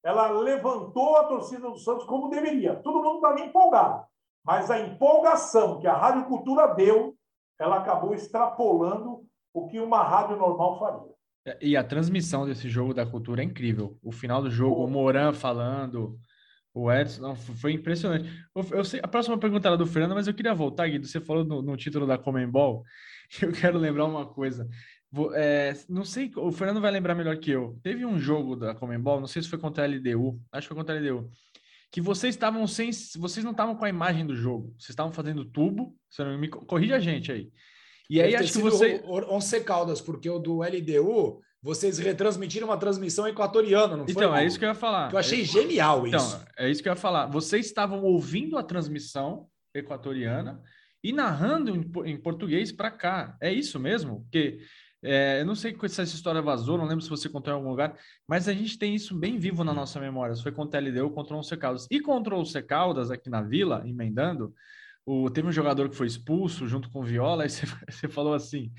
Ela levantou a torcida do Santos como deveria. Todo mundo estava empolgado. Mas a empolgação que a Rádio Cultura deu, ela acabou extrapolando o que uma rádio normal faria. É, e a transmissão desse jogo da cultura é incrível. O final do jogo, o Moran falando, o Edson, foi impressionante. Eu, sei, a próxima pergunta era do Fernando, mas eu queria voltar, Guido. Você falou no, no título da Comembol. (laughs) Eu quero lembrar uma coisa. É, não sei, o Fernando vai lembrar melhor que eu. Teve um jogo da Comembol, não sei se foi contra a LDU, acho que foi contra a LDU, que vocês estavam sem, vocês não estavam com a imagem do jogo, vocês estavam fazendo tubo, você não me corrija a gente aí. E aí acho que você Once Caldas, porque o do LDU vocês retransmitiram uma transmissão equatoriana, não foi? Então, é isso que eu ia falar. Eu achei é genial então, isso. É isso que eu ia falar. Vocês estavam ouvindo a transmissão equatoriana e narrando em, português para cá. É isso mesmo? Porque é, eu não sei se essa história vazou, não lembro se você contou em algum lugar, mas a gente tem isso bem vivo na nossa memória. Foi contra a LDU, contra o Once Caldas. E contra o Once Caldas, aqui na Vila, emendando, o, teve um jogador que foi expulso junto com o Viola, (laughs) e você, falou assim,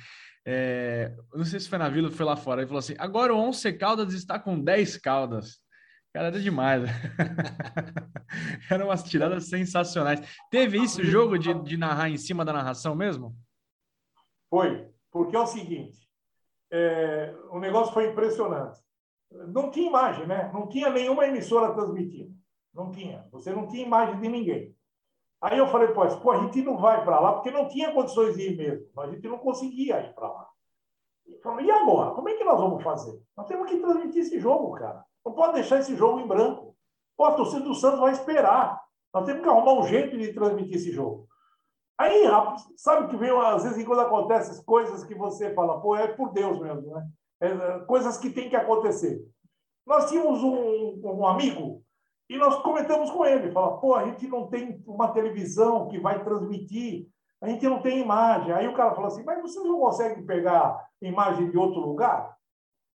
é, não sei se foi na Vila ou foi lá fora, ele falou assim, agora o Once Caldas está com 10 Caldas. Cara, era demais. (laughs) Eram umas tiradas sensacionais. Teve isso, o jogo de, de narrar em cima da narração mesmo? Foi, porque é o seguinte, é, o negócio foi impressionante. Não tinha imagem, né? Não tinha nenhuma emissora transmitindo. Não tinha. Você não tinha imagem de ninguém. Aí eu falei, pô, pô a gente não vai para lá, porque não tinha condições de ir mesmo. A gente não conseguia ir para lá. E, falei, e agora? Como é que nós vamos fazer? Nós temos que transmitir esse jogo, cara. Não pode deixar esse jogo em branco. Pô, a torcida do Santos vai esperar. Nós temos que arrumar um jeito de transmitir esse jogo. Aí, sabe que vem, às vezes, quando acontecem coisas que você fala, pô, é por Deus mesmo, né? É, coisas que tem que acontecer. Nós tínhamos um, um amigo e nós comentamos com ele, fala, pô, a gente não tem uma televisão que vai transmitir, a gente não tem imagem. Aí o cara falou assim, mas vocês não conseguem pegar imagem de outro lugar?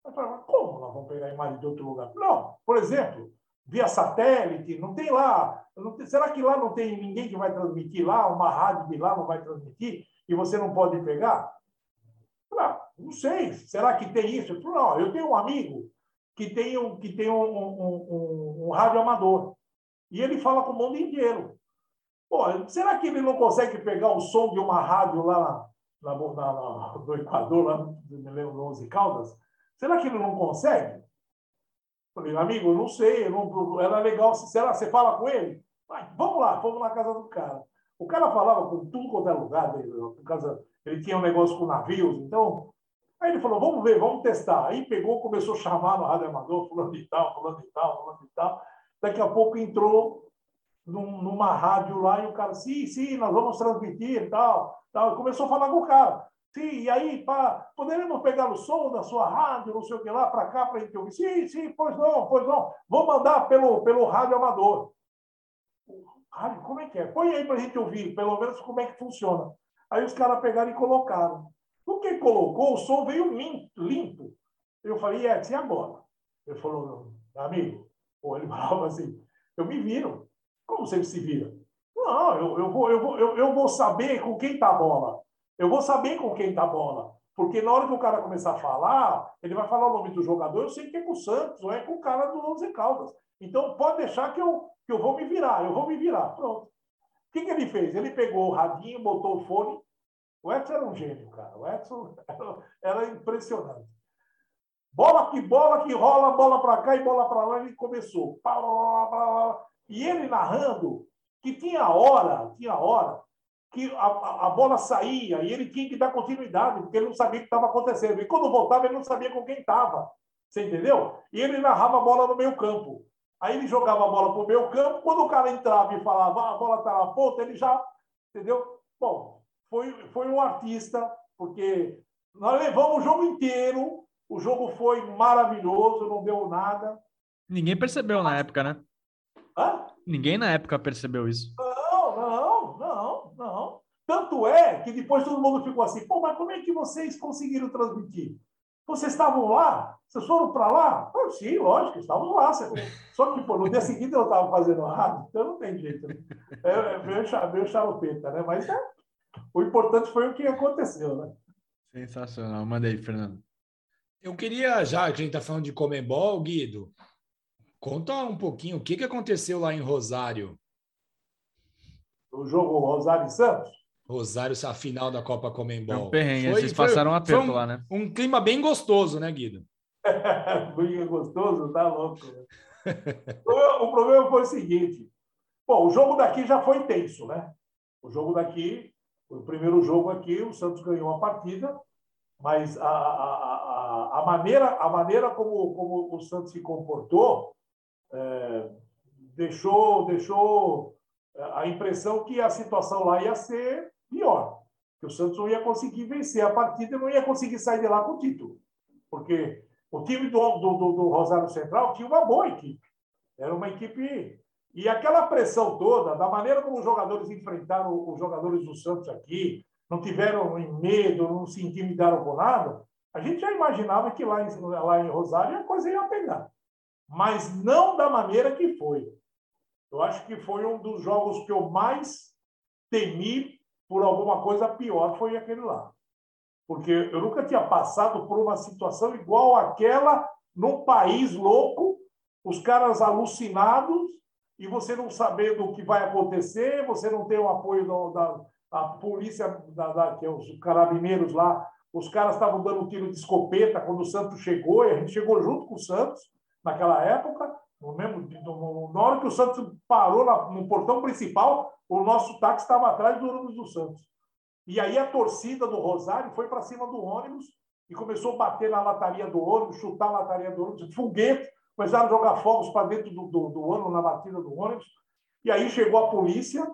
Eu falei, como nós vamos pegar imagem de outro lugar? Não, por exemplo, via satélite, não tem lá. Não tem, será que lá não tem ninguém que vai transmitir lá, uma rádio de lá não vai transmitir e você não pode pegar? Ah, não sei, será que tem isso? Eu, não, eu tenho um amigo que tem um, que tem um, um, um, um rádio amador e ele fala com o mundo inteiro. Pô, será que ele não consegue pegar o som de uma rádio lá na, na, na, no Equador, lá no Onze Caldas? Será que ele não consegue? Falei, amigo, eu não sei, eu não, era legal. Será você fala com ele? Vai, vamos lá, vamos na casa do cara. O cara falava com tudo quanto é lugar, por causa, ele tinha um negócio com navios, então. Aí ele falou, vamos ver, vamos testar. Aí pegou, começou a chamar no rádio amador, fulano de tal, fulano de tal, fulano de tal. Daqui a pouco entrou num, numa rádio lá e o cara, sim, sim, nós vamos transmitir e tal, tal. Começou a falar com o cara. Sim, e aí, pá, poderemos pegar o som da sua rádio, não sei o que lá, para cá, para a gente ouvir? Sim, sim, pois não, pois não. Vou mandar pelo, pelo rádio amador. Rádio, como é que é? Põe aí para a gente ouvir, pelo menos como é que funciona. Aí os caras pegaram e colocaram. O que colocou, o som veio limpo. Eu falei, é, e agora? Ele falou, amigo, ou ele (laughs) falava assim, eu me viro. Como você se vira? Não, eu, eu, vou, eu, vou, eu, eu vou saber com quem está a bola. Eu vou saber com quem está a bola. Porque na hora que o cara começar a falar, ele vai falar o nome do jogador, eu sei que é com o Santos ou é com o cara do Onze Caldas. Então pode deixar que eu, que eu vou me virar, eu vou me virar. Pronto. O que, que ele fez? Ele pegou o radinho, botou o fone. O Edson era um gênio, cara. O Edson era, (laughs) era impressionante. Bola que bola que rola, bola para cá e bola para lá, ele começou. E ele narrando que tinha hora, tinha hora, que a, a, bola saía e ele tinha que dar continuidade, porque ele não sabia o que estava acontecendo. E quando voltava, ele não sabia com quem estava. Você entendeu? E ele narrava a bola no meio campo. Aí ele jogava a bola para o meio campo, quando o cara entrava e falava ah, a bola está na ponta, ele já. Entendeu? Bom, foi, foi um artista, porque nós levamos o jogo inteiro, o jogo foi maravilhoso, não deu nada. Ninguém percebeu na época, né? Hã? Ninguém na época percebeu isso. Não, não, não, não. Tanto é que depois todo mundo ficou assim, pô, mas como é que vocês conseguiram transmitir? Vocês estavam lá? Vocês foram para lá? Sim, lógico, estávamos lá. Só que pô, no dia seguinte eu estava fazendo rádio, então não tem jeito. Né? É, é meio, meio charupeta, né? Mas é, o importante foi o que aconteceu, né? Sensacional. Manda aí, Fernando. Eu queria, já que a gente está falando de Comembol, Guido, Conta um pouquinho o que, que aconteceu lá em Rosário. O jogo Rosário e Santos? Rosário, a final da Copa Comembol. É um perrengue, foi, vocês passaram um aperto um, lá, né? Um clima bem gostoso, né, Guido? (laughs) clima gostoso, tá louco. Né? o problema foi o seguinte: bom, o jogo daqui já foi tenso, né? O jogo daqui, o primeiro jogo aqui, o Santos ganhou a partida, mas a, a, a, a maneira, a maneira como, como o Santos se comportou é, deixou, deixou a impressão que a situação lá ia ser pior, que o Santos não ia conseguir vencer a partida e não ia conseguir sair de lá com o título. Porque o time do, do, do Rosário Central tinha uma boa equipe. Era uma equipe. E aquela pressão toda, da maneira como os jogadores enfrentaram os jogadores do Santos aqui, não tiveram medo, não se intimidaram com nada, a gente já imaginava que lá em, lá em Rosário a coisa ia pegar mas não da maneira que foi. Eu acho que foi um dos jogos que eu mais temi por alguma coisa pior, foi aquele lá. Porque eu nunca tinha passado por uma situação igual àquela num país louco, os caras alucinados e você não sabendo o que vai acontecer, você não tem o apoio da, da polícia, da, da, que é os carabineiros lá, os caras estavam dando tiro de escopeta quando o Santos chegou, e a gente chegou junto com o Santos, naquela época, no mesmo, na hora que o Santos parou no portão principal, o nosso táxi estava atrás do ônibus do Santos. E aí a torcida do Rosário foi para cima do ônibus e começou a bater na lataria do ônibus, chutar a lataria do ônibus, foguete, começaram a jogar fogos para dentro do, do, do ônibus, na batida do ônibus. E aí chegou a polícia,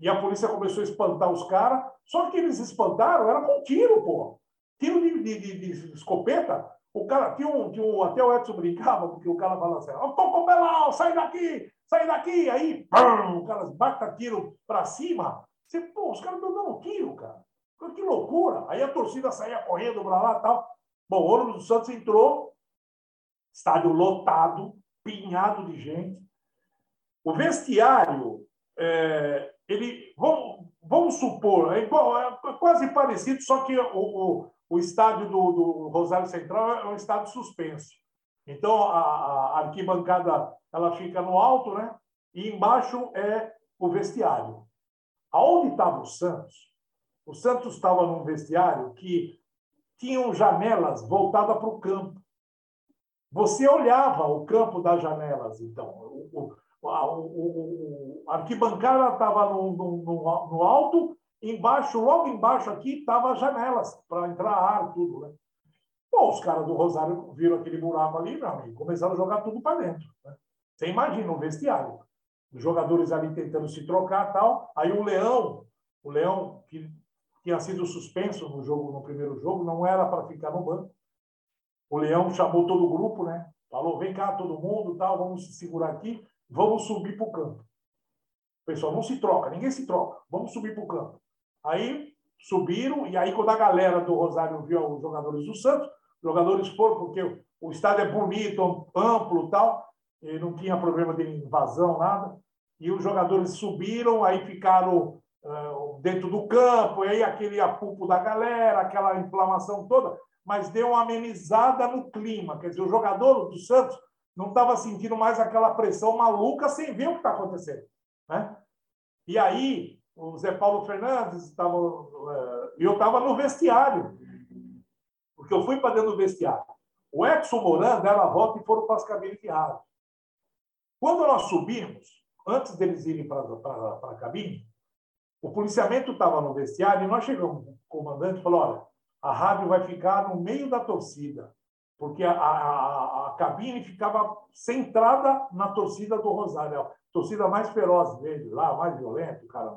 e a polícia começou a espantar os caras. Só que eles espantaram, era com tiro, pô. Tiro de, de, de, de escopeta. O cara tinha um, tinha um, até o Edson brincava, porque o cara falava assim: Ô, Coco Belal, sai daqui, sai daqui. Aí, o cara bate tiro para cima. Você, pô, os caras estão dando tiro, cara. Que loucura. Aí a torcida saía correndo para lá e tal. Bom, o ônibus do Santos entrou, estádio lotado, pinhado de gente. O vestiário, é, ele, vamos, vamos supor, é, igual, é quase parecido, só que o, o, o estádio do, do, Rosário Central é um estádio suspenso. Então, a, a arquibancada ela fica no alto, né? e embaixo é o vestiário. Aonde estava o Santos? O Santos estava num vestiário que tinham janelas voltadas para o campo. Você olhava o campo das janelas, então. O, o, o, a arquibancada estava no, no, no, alto, embaixo, logo embaixo aqui, as janelas para entrar ar, tudo. Né? Bom, os caras do Rosário viram aquele buraco ali, meu amigo, começaram a jogar tudo para dentro. Né? Você imagina o vestiário. Os jogadores ali tentando se trocar tal. Aí o Leão, o Leão, que tinha sido suspenso no jogo, no primeiro jogo, não era para ficar no banco. O Leão chamou todo o grupo, né? Falou: vem cá, todo mundo, tal, vamos se segurar aqui, vamos subir para o campo. O pessoal não se troca, ninguém se troca, vamos subir para o campo. Aí subiram, e aí, quando a galera do Rosário viu os jogadores do Santos, os jogadores foram, porque o estádio é bonito, amplo tal, e não tinha problema de invasão, nada. E os jogadores subiram, aí ficaram dentro do campo, e aí aquele apupo da galera, aquela inflamação toda, mas deu uma amenizada no clima. Quer dizer, o jogador do Santos não estava sentindo mais aquela pressão maluca sem ver o que está acontecendo. Né? E aí, o Zé Paulo Fernandes estava. E eu estava no vestiário, porque eu fui para dentro do vestiário. O Edson Moran deram a volta e foram para as cabines de rádio. Quando nós subimos, antes deles irem para a cabine, o policiamento estava no vestiário e nós chegamos, o comandante falou, olha, a rádio vai ficar no meio da torcida, porque a, a, a cabine ficava centrada na torcida do Rosário, a torcida mais feroz dele, lá, mais violenta, cara,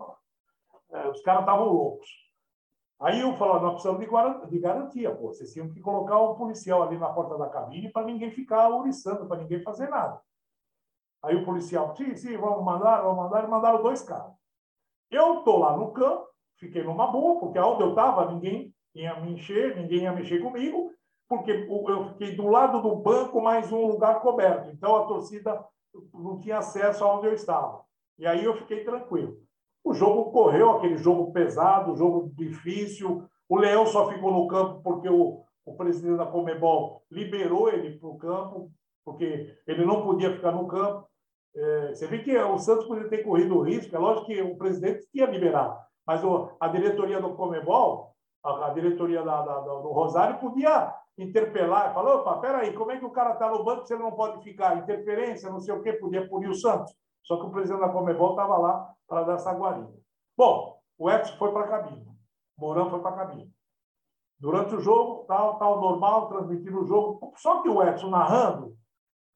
é, os caras estavam loucos. Aí eu falei, nós precisamos de garantia, pô. Vocês tinham que colocar o um policial ali na porta da cabine para ninguém ficar ouriçando, para ninguém fazer nada. Aí o policial, sim, sim, vamos mandar, vamos mandar, e mandaram dois caras. Eu estou lá no campo, fiquei numa boa, porque onde eu estava, ninguém ia me encher, ninguém ia mexer comigo, porque eu fiquei do lado do banco, mais um lugar coberto. Então a torcida não tinha acesso aonde eu estava. E aí eu fiquei tranquilo. O jogo correu, aquele jogo pesado, jogo difícil. O Leão só ficou no campo porque o, o presidente da Comebol liberou ele para o campo, porque ele não podia ficar no campo. É, você vê que o Santos poderia ter corrido o risco, é lógico que o presidente tinha liberado, mas o, a diretoria do Comebol, a, a diretoria da, da, do Rosário, podia interpelar falar: opa, peraí, como é que o cara está no banco se ele não pode ficar? Interferência, não sei o quê, podia punir o Santos. Só que o presidente da Comebol estava lá para dar essa guarida. Bom, o Edson foi para a cabine, Mourão foi para a cabine. Durante o jogo, tal, tal, normal, transmitindo o jogo. Só que o Edson narrando,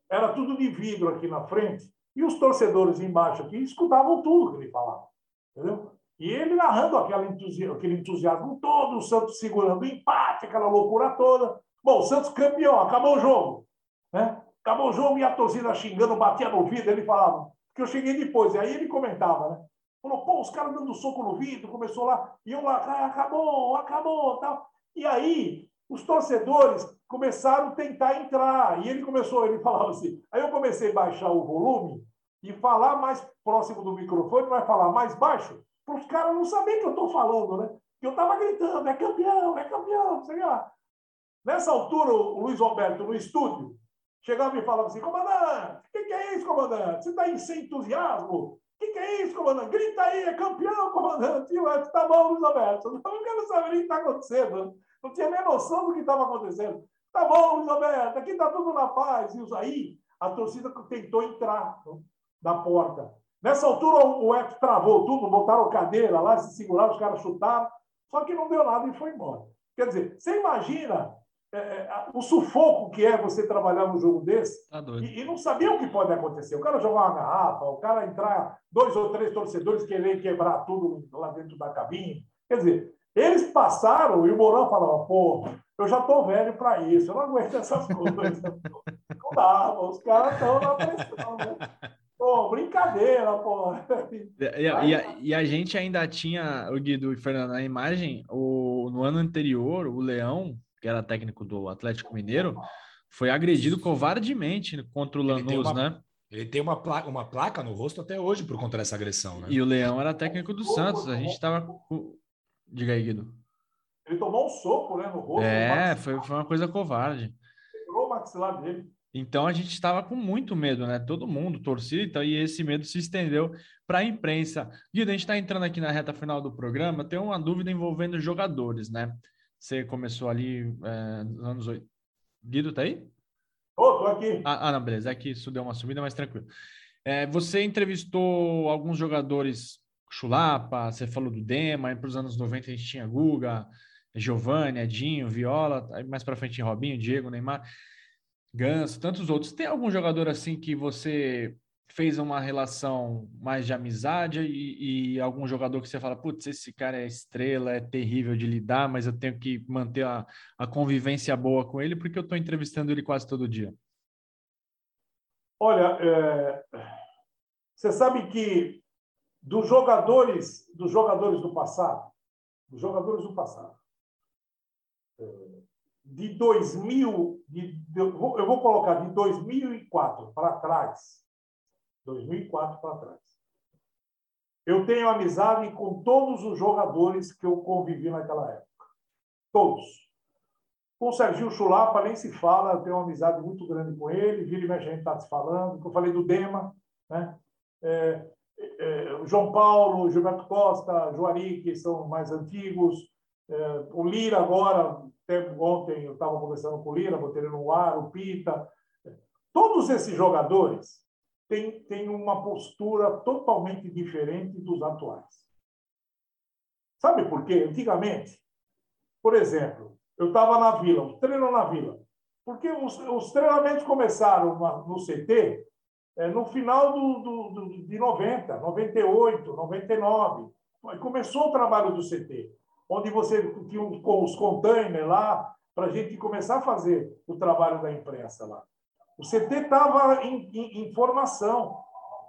era tudo de vidro aqui na frente, e os torcedores embaixo aqui escutavam tudo que ele falava. Entendeu? E ele narrando entusiasmo, aquele entusiasmo todo, o Santos segurando o empate, aquela loucura toda. Bom, o Santos campeão, acabou o jogo. Né? Acabou o jogo e a torcida xingando, batia no vidro. Ele falava, que eu cheguei depois, e aí ele comentava, né? Falou, pô, os caras dando soco no vidro, começou lá, e eu lá, ah, acabou, acabou, tal. E aí, os torcedores começaram a tentar entrar. E ele começou, ele (laughs) falava assim. Aí eu comecei a baixar o volume e falar mais próximo do microfone, vai falar mais baixo, para os caras não saberem que eu estou falando, né? Eu estava gritando, é campeão, é campeão, sei lá. Nessa altura, o Luiz Roberto, no estúdio, chegava e falava assim: comandante, o que, que, é isso, comandante? Você está sem entusiasmo? O que, que, é isso, comandante? Grita aí, é campeão, comandante. E o Edson, tá bom, Luiz. Eu não quero saber o que está acontecendo. Não tinha nem noção do que estava acontecendo. Tá bom, Luiz Roberto, aqui está tudo na paz. E aí, a torcida tentou entrar da porta. Nessa altura, o Edson travou tudo, botaram cadeira lá, se seguraram, os caras chutaram. Só que não deu nada e foi embora. Quer dizer, você imagina é, é, o sufoco que é você trabalhar num jogo desse tá e, e, não saber o que pode acontecer. O cara jogar uma garrafa, o cara entrar, dois ou três torcedores querer quebrar tudo lá dentro da cabine. Quer dizer, eles passaram e o Mourão falava, pô, eu já estou velho para isso, eu não aguento essas (laughs) coisas. não dá, os caras estão na pressão, né? Pô, brincadeira, pô. E, e, a, e, a, gente ainda tinha, o Guido e o Fernando, na imagem, o, no ano anterior, o Leão, que era técnico do Atlético Mineiro, foi agredido covardemente contra o Lanús, uma, né? Ele tem uma placa, uma placa no rosto até hoje por conta dessa agressão, né? E o Leão era técnico do Santos. A gente estava. Diga aí, Guido. Ele tomou um soco né, no rosto. É, foi, foi uma coisa covarde. Quebrou o maxilar dele. Então a gente estava com muito medo, né? Todo mundo, torcida, então, e esse medo se estendeu para a imprensa. Guido, a gente está entrando aqui na reta final do programa, tem uma dúvida envolvendo jogadores, né? Você começou ali é, nos anos 80. Guido, tá aí? Ô, tô aqui. Ah, ah, não, beleza. É que isso deu uma subida, mas tranquilo. É, você entrevistou alguns jogadores Chulapa, você falou do Dema, para os anos 90 a gente tinha Guga, Giovanni, Edinho, Viola, mais para frente Robinho, Diego, Neymar. Ganso, tantos outros. Tem algum jogador assim que você fez uma relação mais de amizade e, e, algum jogador que você fala, putz, esse cara é estrela, é terrível de lidar, mas eu tenho que manter a, a convivência boa com ele porque eu estou entrevistando ele quase todo dia? Olha, é... você sabe que dos jogadores, dos jogadores do passado, dos jogadores do passado, é de 2000, de, eu vou colocar de 2004 para trás, 2004 para trás. Eu tenho amizade com todos os jogadores que eu convivi naquela época. Todos. Com o Serginho Chulapa nem se fala, eu tenho uma amizade muito grande com ele, vira e mexe a gente está se falando, eu falei do Dema, né? É, é, João Paulo, Gilberto Costa, Juari, que são mais antigos, é, o Lira agora, até ontem eu estava conversando com o Lira, botei ele no ar, o Pita. Todos esses jogadores têm, têm uma postura totalmente diferente dos atuais. Sabe por quê? Antigamente, por exemplo, eu estava na Vila, um treino na Vila, porque os, os treinamentos começaram no CT é, no final do, do, do, de 90, 98, 99. Começou o trabalho do CT onde você tinha os containers lá, para a gente começar a fazer o trabalho da imprensa lá. O CT estava em, em, em, formação.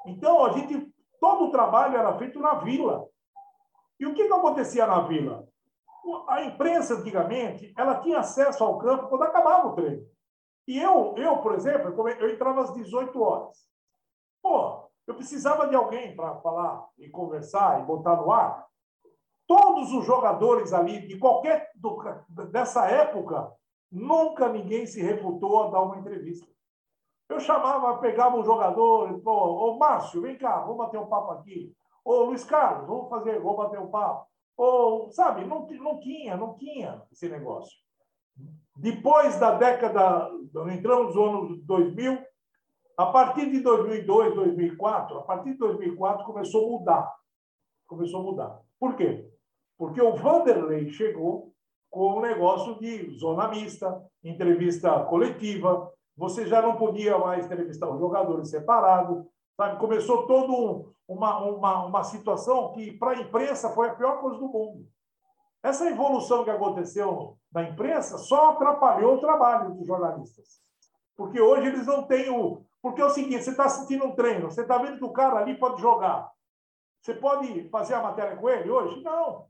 Então, a gente, todo o trabalho era feito na vila. E o que, que acontecia na vila? A imprensa, antigamente, ela tinha acesso ao campo quando acabava o treino. E eu, eu por exemplo, eu entrava às 18 horas. Pô, eu precisava de alguém para falar e conversar e botar no ar todos os jogadores ali, de qualquer do, dessa época, nunca ninguém se refutou a dar uma entrevista. Eu chamava, pegava um jogador, pô, ô Márcio, vem cá, vamos bater um papo aqui. Ô Luiz Carlos, vamos fazer, vamos bater um papo. Ou, sabe, não, não tinha, não tinha esse negócio. Depois da década, entramos no ano 2000, a partir de 2002, 2004, a partir de 2004 começou a mudar. Começou a mudar. Por quê? Porque o Vanderlei chegou com um negócio de zona mista, entrevista coletiva, você já não podia mais entrevistar os jogadores separados, sabe? Começou toda um, uma, uma, uma situação que, para a imprensa, foi a pior coisa do mundo. Essa evolução que aconteceu na imprensa só atrapalhou o trabalho dos jornalistas. Porque hoje eles não têm o. Porque é o seguinte: você está assistindo um treino, você está vendo que o cara ali pode jogar. Você pode fazer a matéria com ele hoje? Não.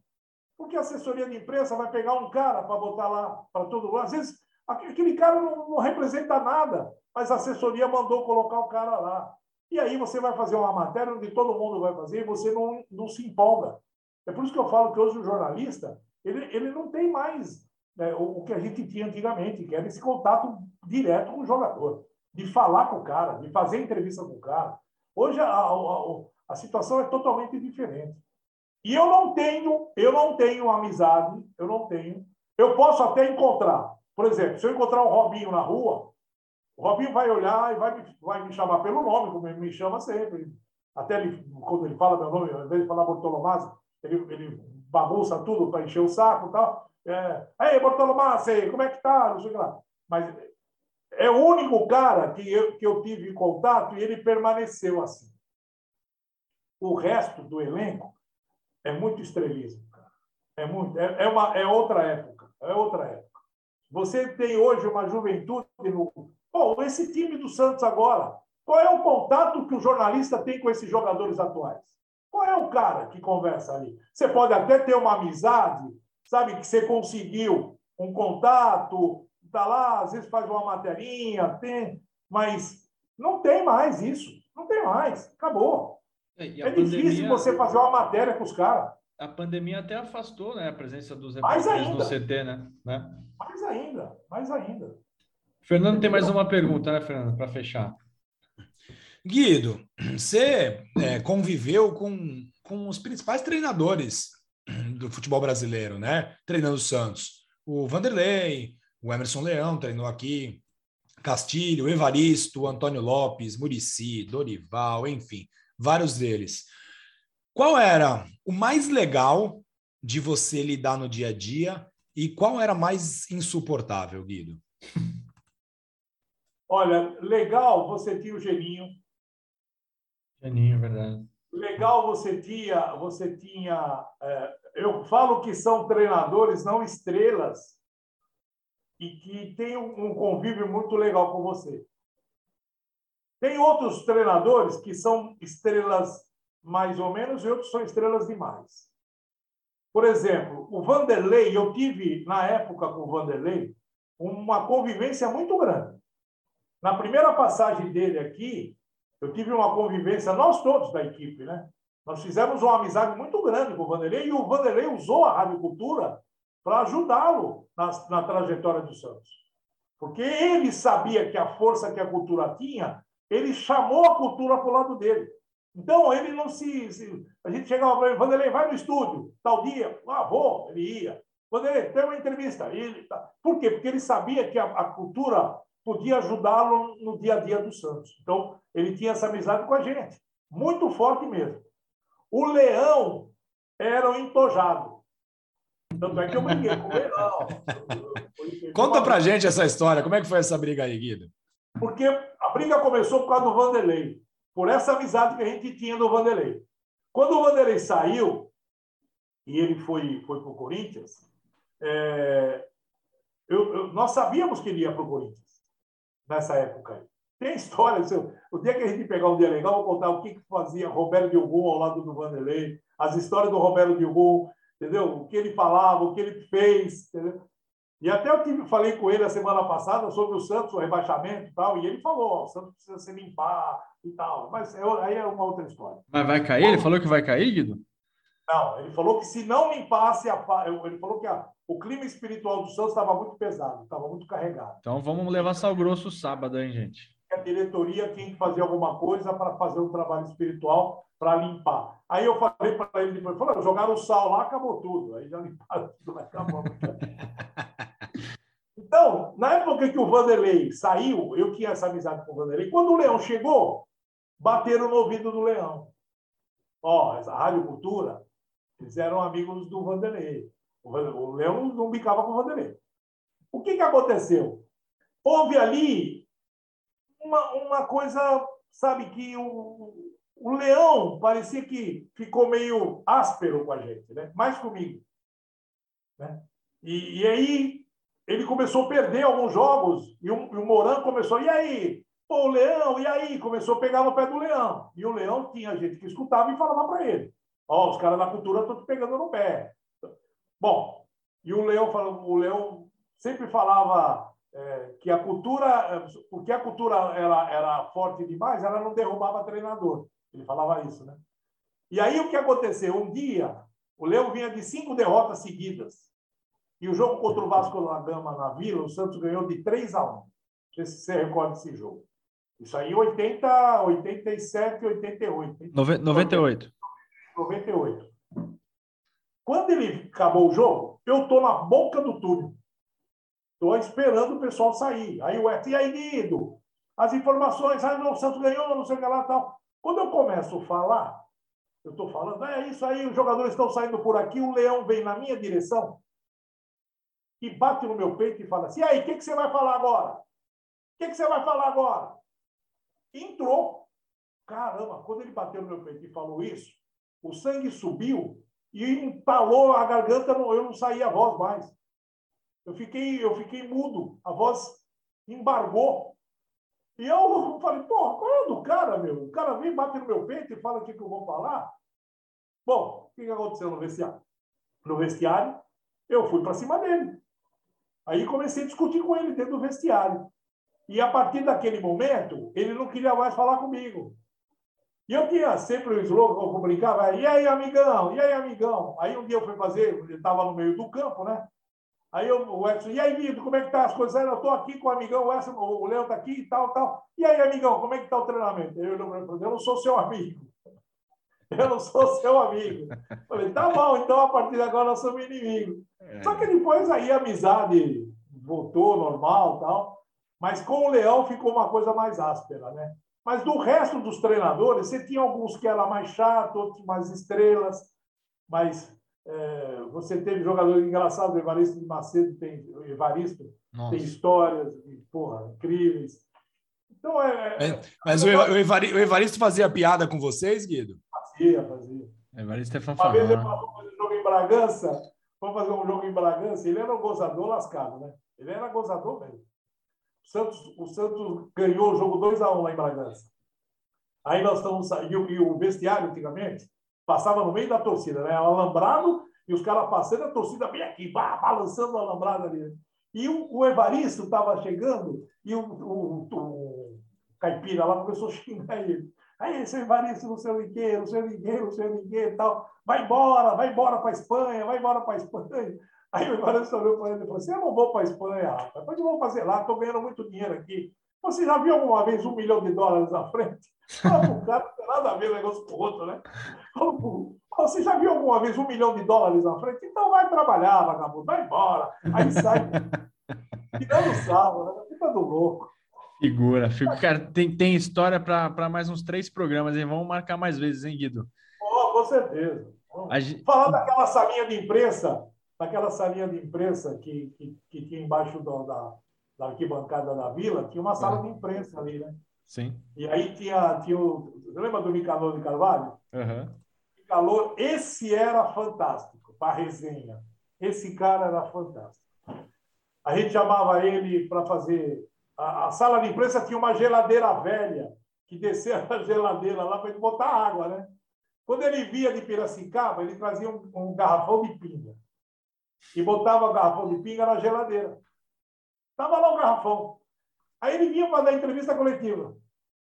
Porque a assessoria de imprensa vai pegar um cara para botar lá para todo mundo. Às vezes, aquele cara não, não, representa nada, mas a assessoria mandou colocar o cara lá. E aí você vai fazer uma matéria onde todo mundo vai fazer e você não, não se empolga. É por isso que eu falo que hoje o jornalista ele, ele não tem mais né, o, o, que a gente tinha antigamente, que era esse contato direto com o jogador, de falar com o cara, de fazer entrevista com o cara. Hoje a, a, a, a situação é totalmente diferente. E eu não tenho, eu não tenho amizade, eu não tenho. Eu posso até encontrar. Por exemplo, se eu encontrar o Robinho na rua, o Robinho vai olhar e vai me, vai me chamar pelo nome, como ele me chama sempre. Até ele, quando ele fala meu nome, ao invés de falar Bortolomazzi, ele, ele bagunça tudo para encher o saco e tal. É, Ei, Bortolomazzi, como é que tá? Não sei lá. Mas é o único cara que eu, que eu tive contato e ele permaneceu assim. O resto do elenco é muito estrelismo, cara. É, muito, é, é, uma, é outra época. É outra época. Você tem hoje uma juventude no. Pô, esse time do Santos agora. Qual é o contato que o jornalista tem com esses jogadores atuais? Qual é o cara que conversa ali? Você pode até ter uma amizade, sabe, que você conseguiu um contato, tá lá, às vezes faz uma materinha, tem, mas Não tem mais isso. Não tem mais. Acabou. É, é pandemia... difícil você fazer uma matéria com os caras. A pandemia até afastou né, a presença dos repórteres no CT, né? né? Mais ainda, mais ainda. Fernando tem mais uma pergunta, né, Fernando, para fechar. Guido, você é, conviveu com, com os principais treinadores do futebol brasileiro, né? Treinando o Santos. O Vanderlei, o Emerson Leão treinou aqui, Castilho, Evaristo, Antônio Lopes, Murici, Dorival, enfim, vários deles. Qual era o mais legal de você lidar no dia a dia e qual era mais insuportável, Guido? (laughs) Olha, legal você tinha o Geninho. Geninho, é verdade. Legal você tinha, você tinha. É, eu falo que são treinadores, não estrelas, e que tem um convívio muito legal com você. Tem outros treinadores que são estrelas mais ou menos e outros são estrelas demais. Por exemplo, o Vanderlei, eu tive na época com o Vanderlei uma convivência muito grande. Na primeira passagem dele aqui, eu tive uma convivência, nós todos da equipe, né? Nós fizemos uma amizade muito grande com o Vanderlei e o Vanderlei usou a Rádio Cultura para ajudá-lo na, na trajetória do Santos. Porque ele sabia que a força que a cultura tinha, ele chamou a cultura para o lado dele. Então, ele não se. se a gente chegava para ele, Vanderlei, vai no estúdio, tal dia. Ah, vou, ele ia. Vanderlei, tem uma entrevista. Ele, tá. Por quê? Porque ele sabia que a, a cultura podia ajudá-lo no dia a dia do Santos. Então, ele tinha essa amizade com a gente. Muito forte mesmo. O Leão era um entojado. Tanto é que eu briguei com o Leão. Conta pra gente essa história. Como é que foi essa briga aí, Guido? Porque a briga começou por causa do Vanderlei. Por essa amizade que a gente tinha do Vanderlei. Quando o Vanderlei saiu, e ele foi, foi para o Corinthians, é, eu, eu, nós sabíamos que ele ia para o Corinthians nessa época aí. Tem história. O dia que a gente pegar um dia legal, vou contar o que, que fazia Roberto Dilgum ao lado do Vanderlei, as histórias do Roberto Dilgum, entendeu? O que ele falava, o que ele fez, entendeu? E até eu tive, falei com ele a semana passada sobre o Santos, o rebaixamento e tal, e ele falou: o Santos precisa se limpar e tal. Mas eu, aí é uma outra história. Mas vai cair? Ele falou que vai cair, Guido? Não, ele falou que se não limpasse, a, ele falou que a, o clima espiritual do Santos estava muito pesado, estava muito carregado. Então vamos levar sal grosso sábado, hein, gente? A diretoria tinha que fazer alguma coisa para fazer um trabalho espiritual para limpar. Aí eu falei para ele depois, falou, jogaram o sal lá, acabou tudo. Aí já limparam tudo, acabou. (laughs) então, na época que o Vanderlei saiu, eu tinha essa amizade com o Vanderlei. Quando o Leão chegou, bateram no ouvido do Leão. Ó, essa Rádio Cultura, eles eram amigos do Vanderlei. O Leão não bicava com o Vanderlei. O que, que aconteceu? Houve ali uma, uma coisa, sabe, que o, o Leão parecia que ficou meio áspero com a gente, né? mais comigo. Né? E, e aí ele começou a perder alguns jogos e, um, e o Moran começou, e aí? Pô, o Leão, e aí? Começou a pegar no pé do Leão. E o Leão tinha gente que escutava e falava para ele. Ó, oh, os caras da cultura estão te pegando no pé. Bom, e o Leão, o Leão sempre falava é, que a cultura, porque a cultura era, era forte demais, ela não derrubava treinador. Ele falava isso, né? E aí o que aconteceu? Um dia, o Leão vinha de cinco derrotas seguidas. E o jogo contra o Vasco da Gama na Vila, o Santos ganhou de 3 a 1. Não sei se você recorda desse jogo. Isso aí em 80, 87, 88. 98. 98. Quando ele acabou o jogo, eu estou na boca do túnel. Estou esperando o pessoal sair. Aí o F, e aí, Guido? As informações, ah, não, o Santos ganhou, não sei o que lá tal. Quando eu começo a falar, eu estou falando, ah, é isso aí, os jogadores estão saindo por aqui, o leão vem na minha direção e bate no meu peito e fala assim: e aí, o que, que você vai falar agora? O que, que você vai falar agora? Entrou. Caramba, quando ele bateu no meu peito e falou isso, o sangue subiu e entalou a garganta, eu não saía a voz mais. Eu fiquei, eu fiquei mudo, a voz embargou. E eu (laughs) falei, porra, qual é do cara, meu? O cara vem, bate no meu peito e fala o que, que eu vou falar. Bom, o que, que aconteceu no vestiário? No vestiário, eu fui para cima dele. Aí comecei a discutir com ele dentro do vestiário. E a partir daquele momento, ele não queria mais falar comigo. E eu tinha sempre o slogan, eu brincava, e aí, amigão? E aí, amigão? Aí um dia eu fui fazer, ele estava no meio do campo, né? Aí eu, o Edson, e aí, Vitor, como é que tá as coisas? Eu estou aqui com o amigão, o, Edson, o Léo está aqui e tal, tal. E aí, amigão, como é que está o treinamento? Eu, eu não sou seu amigo. Eu não sou seu amigo. Falei, tá bom, então a partir de agora nós somos inimigos. É. Só que depois aí a amizade voltou normal tal. Mas com o Leão ficou uma coisa mais áspera, né? Mas do resto dos treinadores, você tinha alguns que eram mais chatos, outros mais estrelas, mas é, você teve jogadores engraçados, o Evaristo de Macedo tem, o Evaristo tem histórias porra, incríveis. Então é. é mas o, Evaristo fazia piada com vocês, Guido? Fazia, fazia. Evaristo é fanfarrão. Uma vez ele falou fazer um jogo em Bragança, vamos fazer um jogo em Bragança, ele era um gozador lascado, né? Ele era gozador mesmo. O Santos, o Santos ganhou o jogo 2x1 lá em Bragança. Aí nós estamos. E o, e o vestiário, antigamente, passava no meio da torcida, né? Alambrado e os caras passando, a torcida bem aqui, balançando o alambrado ali. E o, o Evaristo estava chegando e o, o, o, Caipira lá começou a xingar ele. Aí, seu Evaristo, não sei o que, não sei o que, não sei o que e tal. Vai embora, vai embora para a Espanha, vai embora para a Espanha. Aí o Evaristo olhou para ele e falou assim: Eu não vou para a Espanha, rapaz. Pode vou fazer lá, estou ganhando muito dinheiro aqui. Você já viu alguma vez um milhão de dólares na frente? (laughs) Fala o cara, não tem nada a ver um negócio com o outro, né? você já viu alguma vez um milhão de dólares na frente? Então vai trabalhar, vagabundo, vai embora. Aí sai (laughs) tirando sarro, né? Fica do louco. Figura, figura. Cara, tem, tem história para mais uns três programas, hein? Vamos marcar mais vezes, hein, Guido? Oh, com certeza. Gente... Falar daquela salinha de imprensa, daquela salinha de imprensa que, que, que tinha embaixo do, da, da arquibancada da vila, tinha uma sala é. de imprensa ali, né? Sim. E aí tinha, tinha o. Você lembra do Nicanor de Carvalho? Uhum. Nicanor, esse era fantástico para resenha. Esse cara era fantástico. A gente chamava ele para fazer. A, a, sala de imprensa tinha uma geladeira velha, que descia (laughs) a geladeira lá para ele botar água, né? Quando ele via de Piracicaba, ele trazia um, um garrafão de pinga. E botava o garrafão de pinga na geladeira. Estava lá o garrafão. Aí ele vinha para dar entrevista coletiva.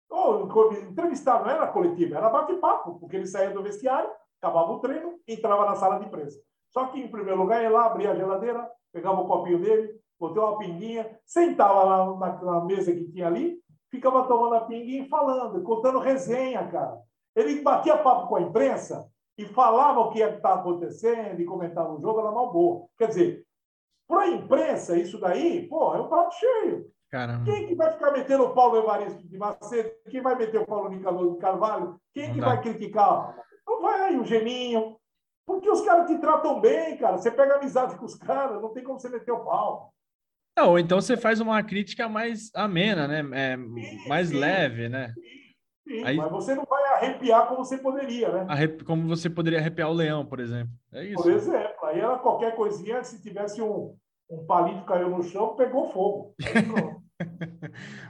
Ou, entrevistar, não era coletiva, era bate-papo, porque ele saía do vestiário, acabava o treino, entrava na sala de imprensa. Só que, em primeiro lugar, ia lá, abria a geladeira, pegava o copinho dele, botou uma pinguinha, sentava lá na, na mesa que tinha ali, ficava tomando a pinguinha e falando, contando resenha, cara. Ele batia papo com a imprensa e falava o que estava acontecendo e comentava o jogo, era mal boa. Quer dizer, para a imprensa, isso daí, pô, é um prato cheio. Caramba. Quem que vai ficar metendo o Paulo Evaristo de Macedo? Quem vai meter o Paulo Nicolau de Carvalho? Quem não que dá. vai criticar? Não vai aí o Geninho. Porque os caras te tratam bem, cara. Você pega amizade com os caras, não tem como você meter o pau. Não, ou então você faz uma crítica mais amena, né? É, sim, mais sim, leve, né? Sim, Aí... Mas você não vai arrepiar como você poderia, né? Arrep... Como você poderia arrepiar o leão, por exemplo. É isso. Por exemplo. Aí era qualquer coisinha, se tivesse um, um palito caiu no chão, pegou fogo. (laughs)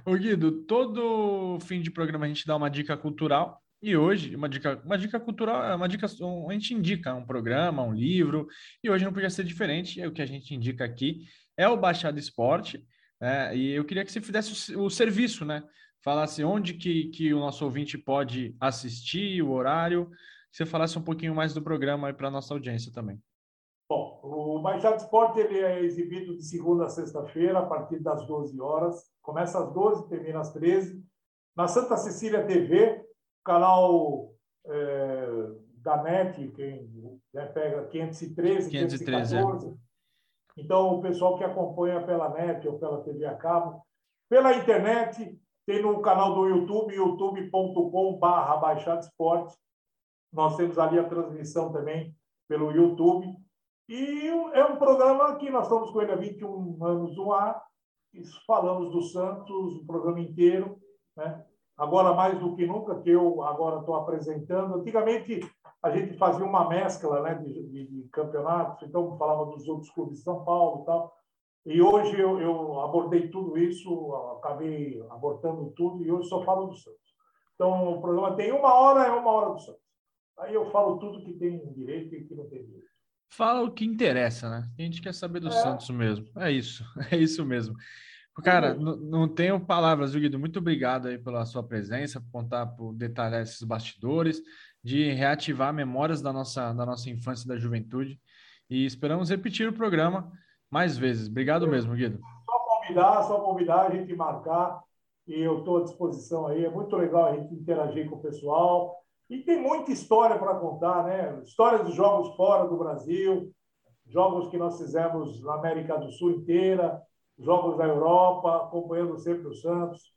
Ô Guido, todo fim de programa a gente dá uma dica cultural. E hoje, uma dica, uma dica cultural, uma dica, a gente indica um programa, um livro, e hoje não podia ser diferente. É o que a gente indica aqui é o Baixado Esporte. Né? E eu queria que você fizesse o, o serviço, né? Falasse onde que, que o nosso ouvinte pode assistir, o horário, que você falasse um pouquinho mais do programa para a nossa audiência também. Bom, o Baixado Esporte ele é exibido de segunda a sexta-feira, a partir das 12 horas. Começa às 12, termina às 13. Na Santa Cecília TV, canal é, da NET, quem né, pega 513, 513, 514. É. Então, o pessoal que acompanha pela NET ou pela TV a cabo, pela internet, tem no canal do YouTube, youtube.com.br Baixado Esporte. Nós temos ali a transmissão também pelo YouTube. E é um programa que nós estamos com ele há 21 anos no ar, falamos do Santos, o programa inteiro, né? Agora mais do que nunca, que eu agora estou apresentando. Antigamente, a gente fazia uma mescla né, de, de, de, campeonatos, então falava dos outros clubes de São Paulo e tal. E hoje eu, eu abordei tudo isso, acabei abortando tudo, e hoje só falo do Santos. Então, o programa tem uma hora, é uma hora do Santos. Aí eu falo tudo que tem direito e que não tem direito. Fala o que interessa, né? A gente quer saber do é. Santos mesmo. É isso, (laughs) é isso mesmo. Cara, não, não tenho palavras, Guido. Muito obrigado aí pela sua presença, por contar, por detalhar esses bastidores, de reativar memórias da nossa, da nossa infância e da juventude. E esperamos repetir o programa mais vezes. Obrigado mesmo, Guido. Só convidar, só convidar a gente marcar. E eu estou à disposição aí. É muito legal a gente interagir com o pessoal. E tem muita história para contar, né? História de jogos fora do Brasil, jogos que nós fizemos na América do Sul inteira, jogos da Europa, acompanhando sempre o Santos,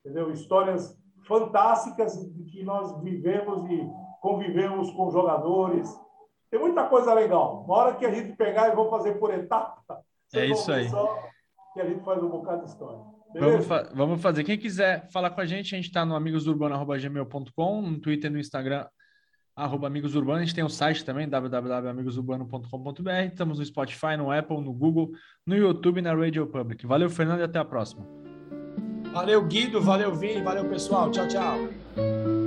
entendeu? Histórias fantásticas que nós vivemos e convivemos com jogadores. Tem muita coisa legal. Na hora que a gente pegar, e vou fazer por etapa. É isso aí. Só que a gente faz um bocado de história. Vamos, fa vamos, fazer. Quem quiser falar com a gente, a gente está no amigosurbano.gmail.com, no Twitter, no Instagram, arroba Amigos Urbanos. A gente tem o site também, www.amigosurbano.com.br. Estamos no Spotify, no Apple, no Google, no YouTube e na Radio Public. Valeu, Fernando, e até a próxima. Valeu, Guido. Valeu, Vini. Valeu, pessoal. Tchau, tchau.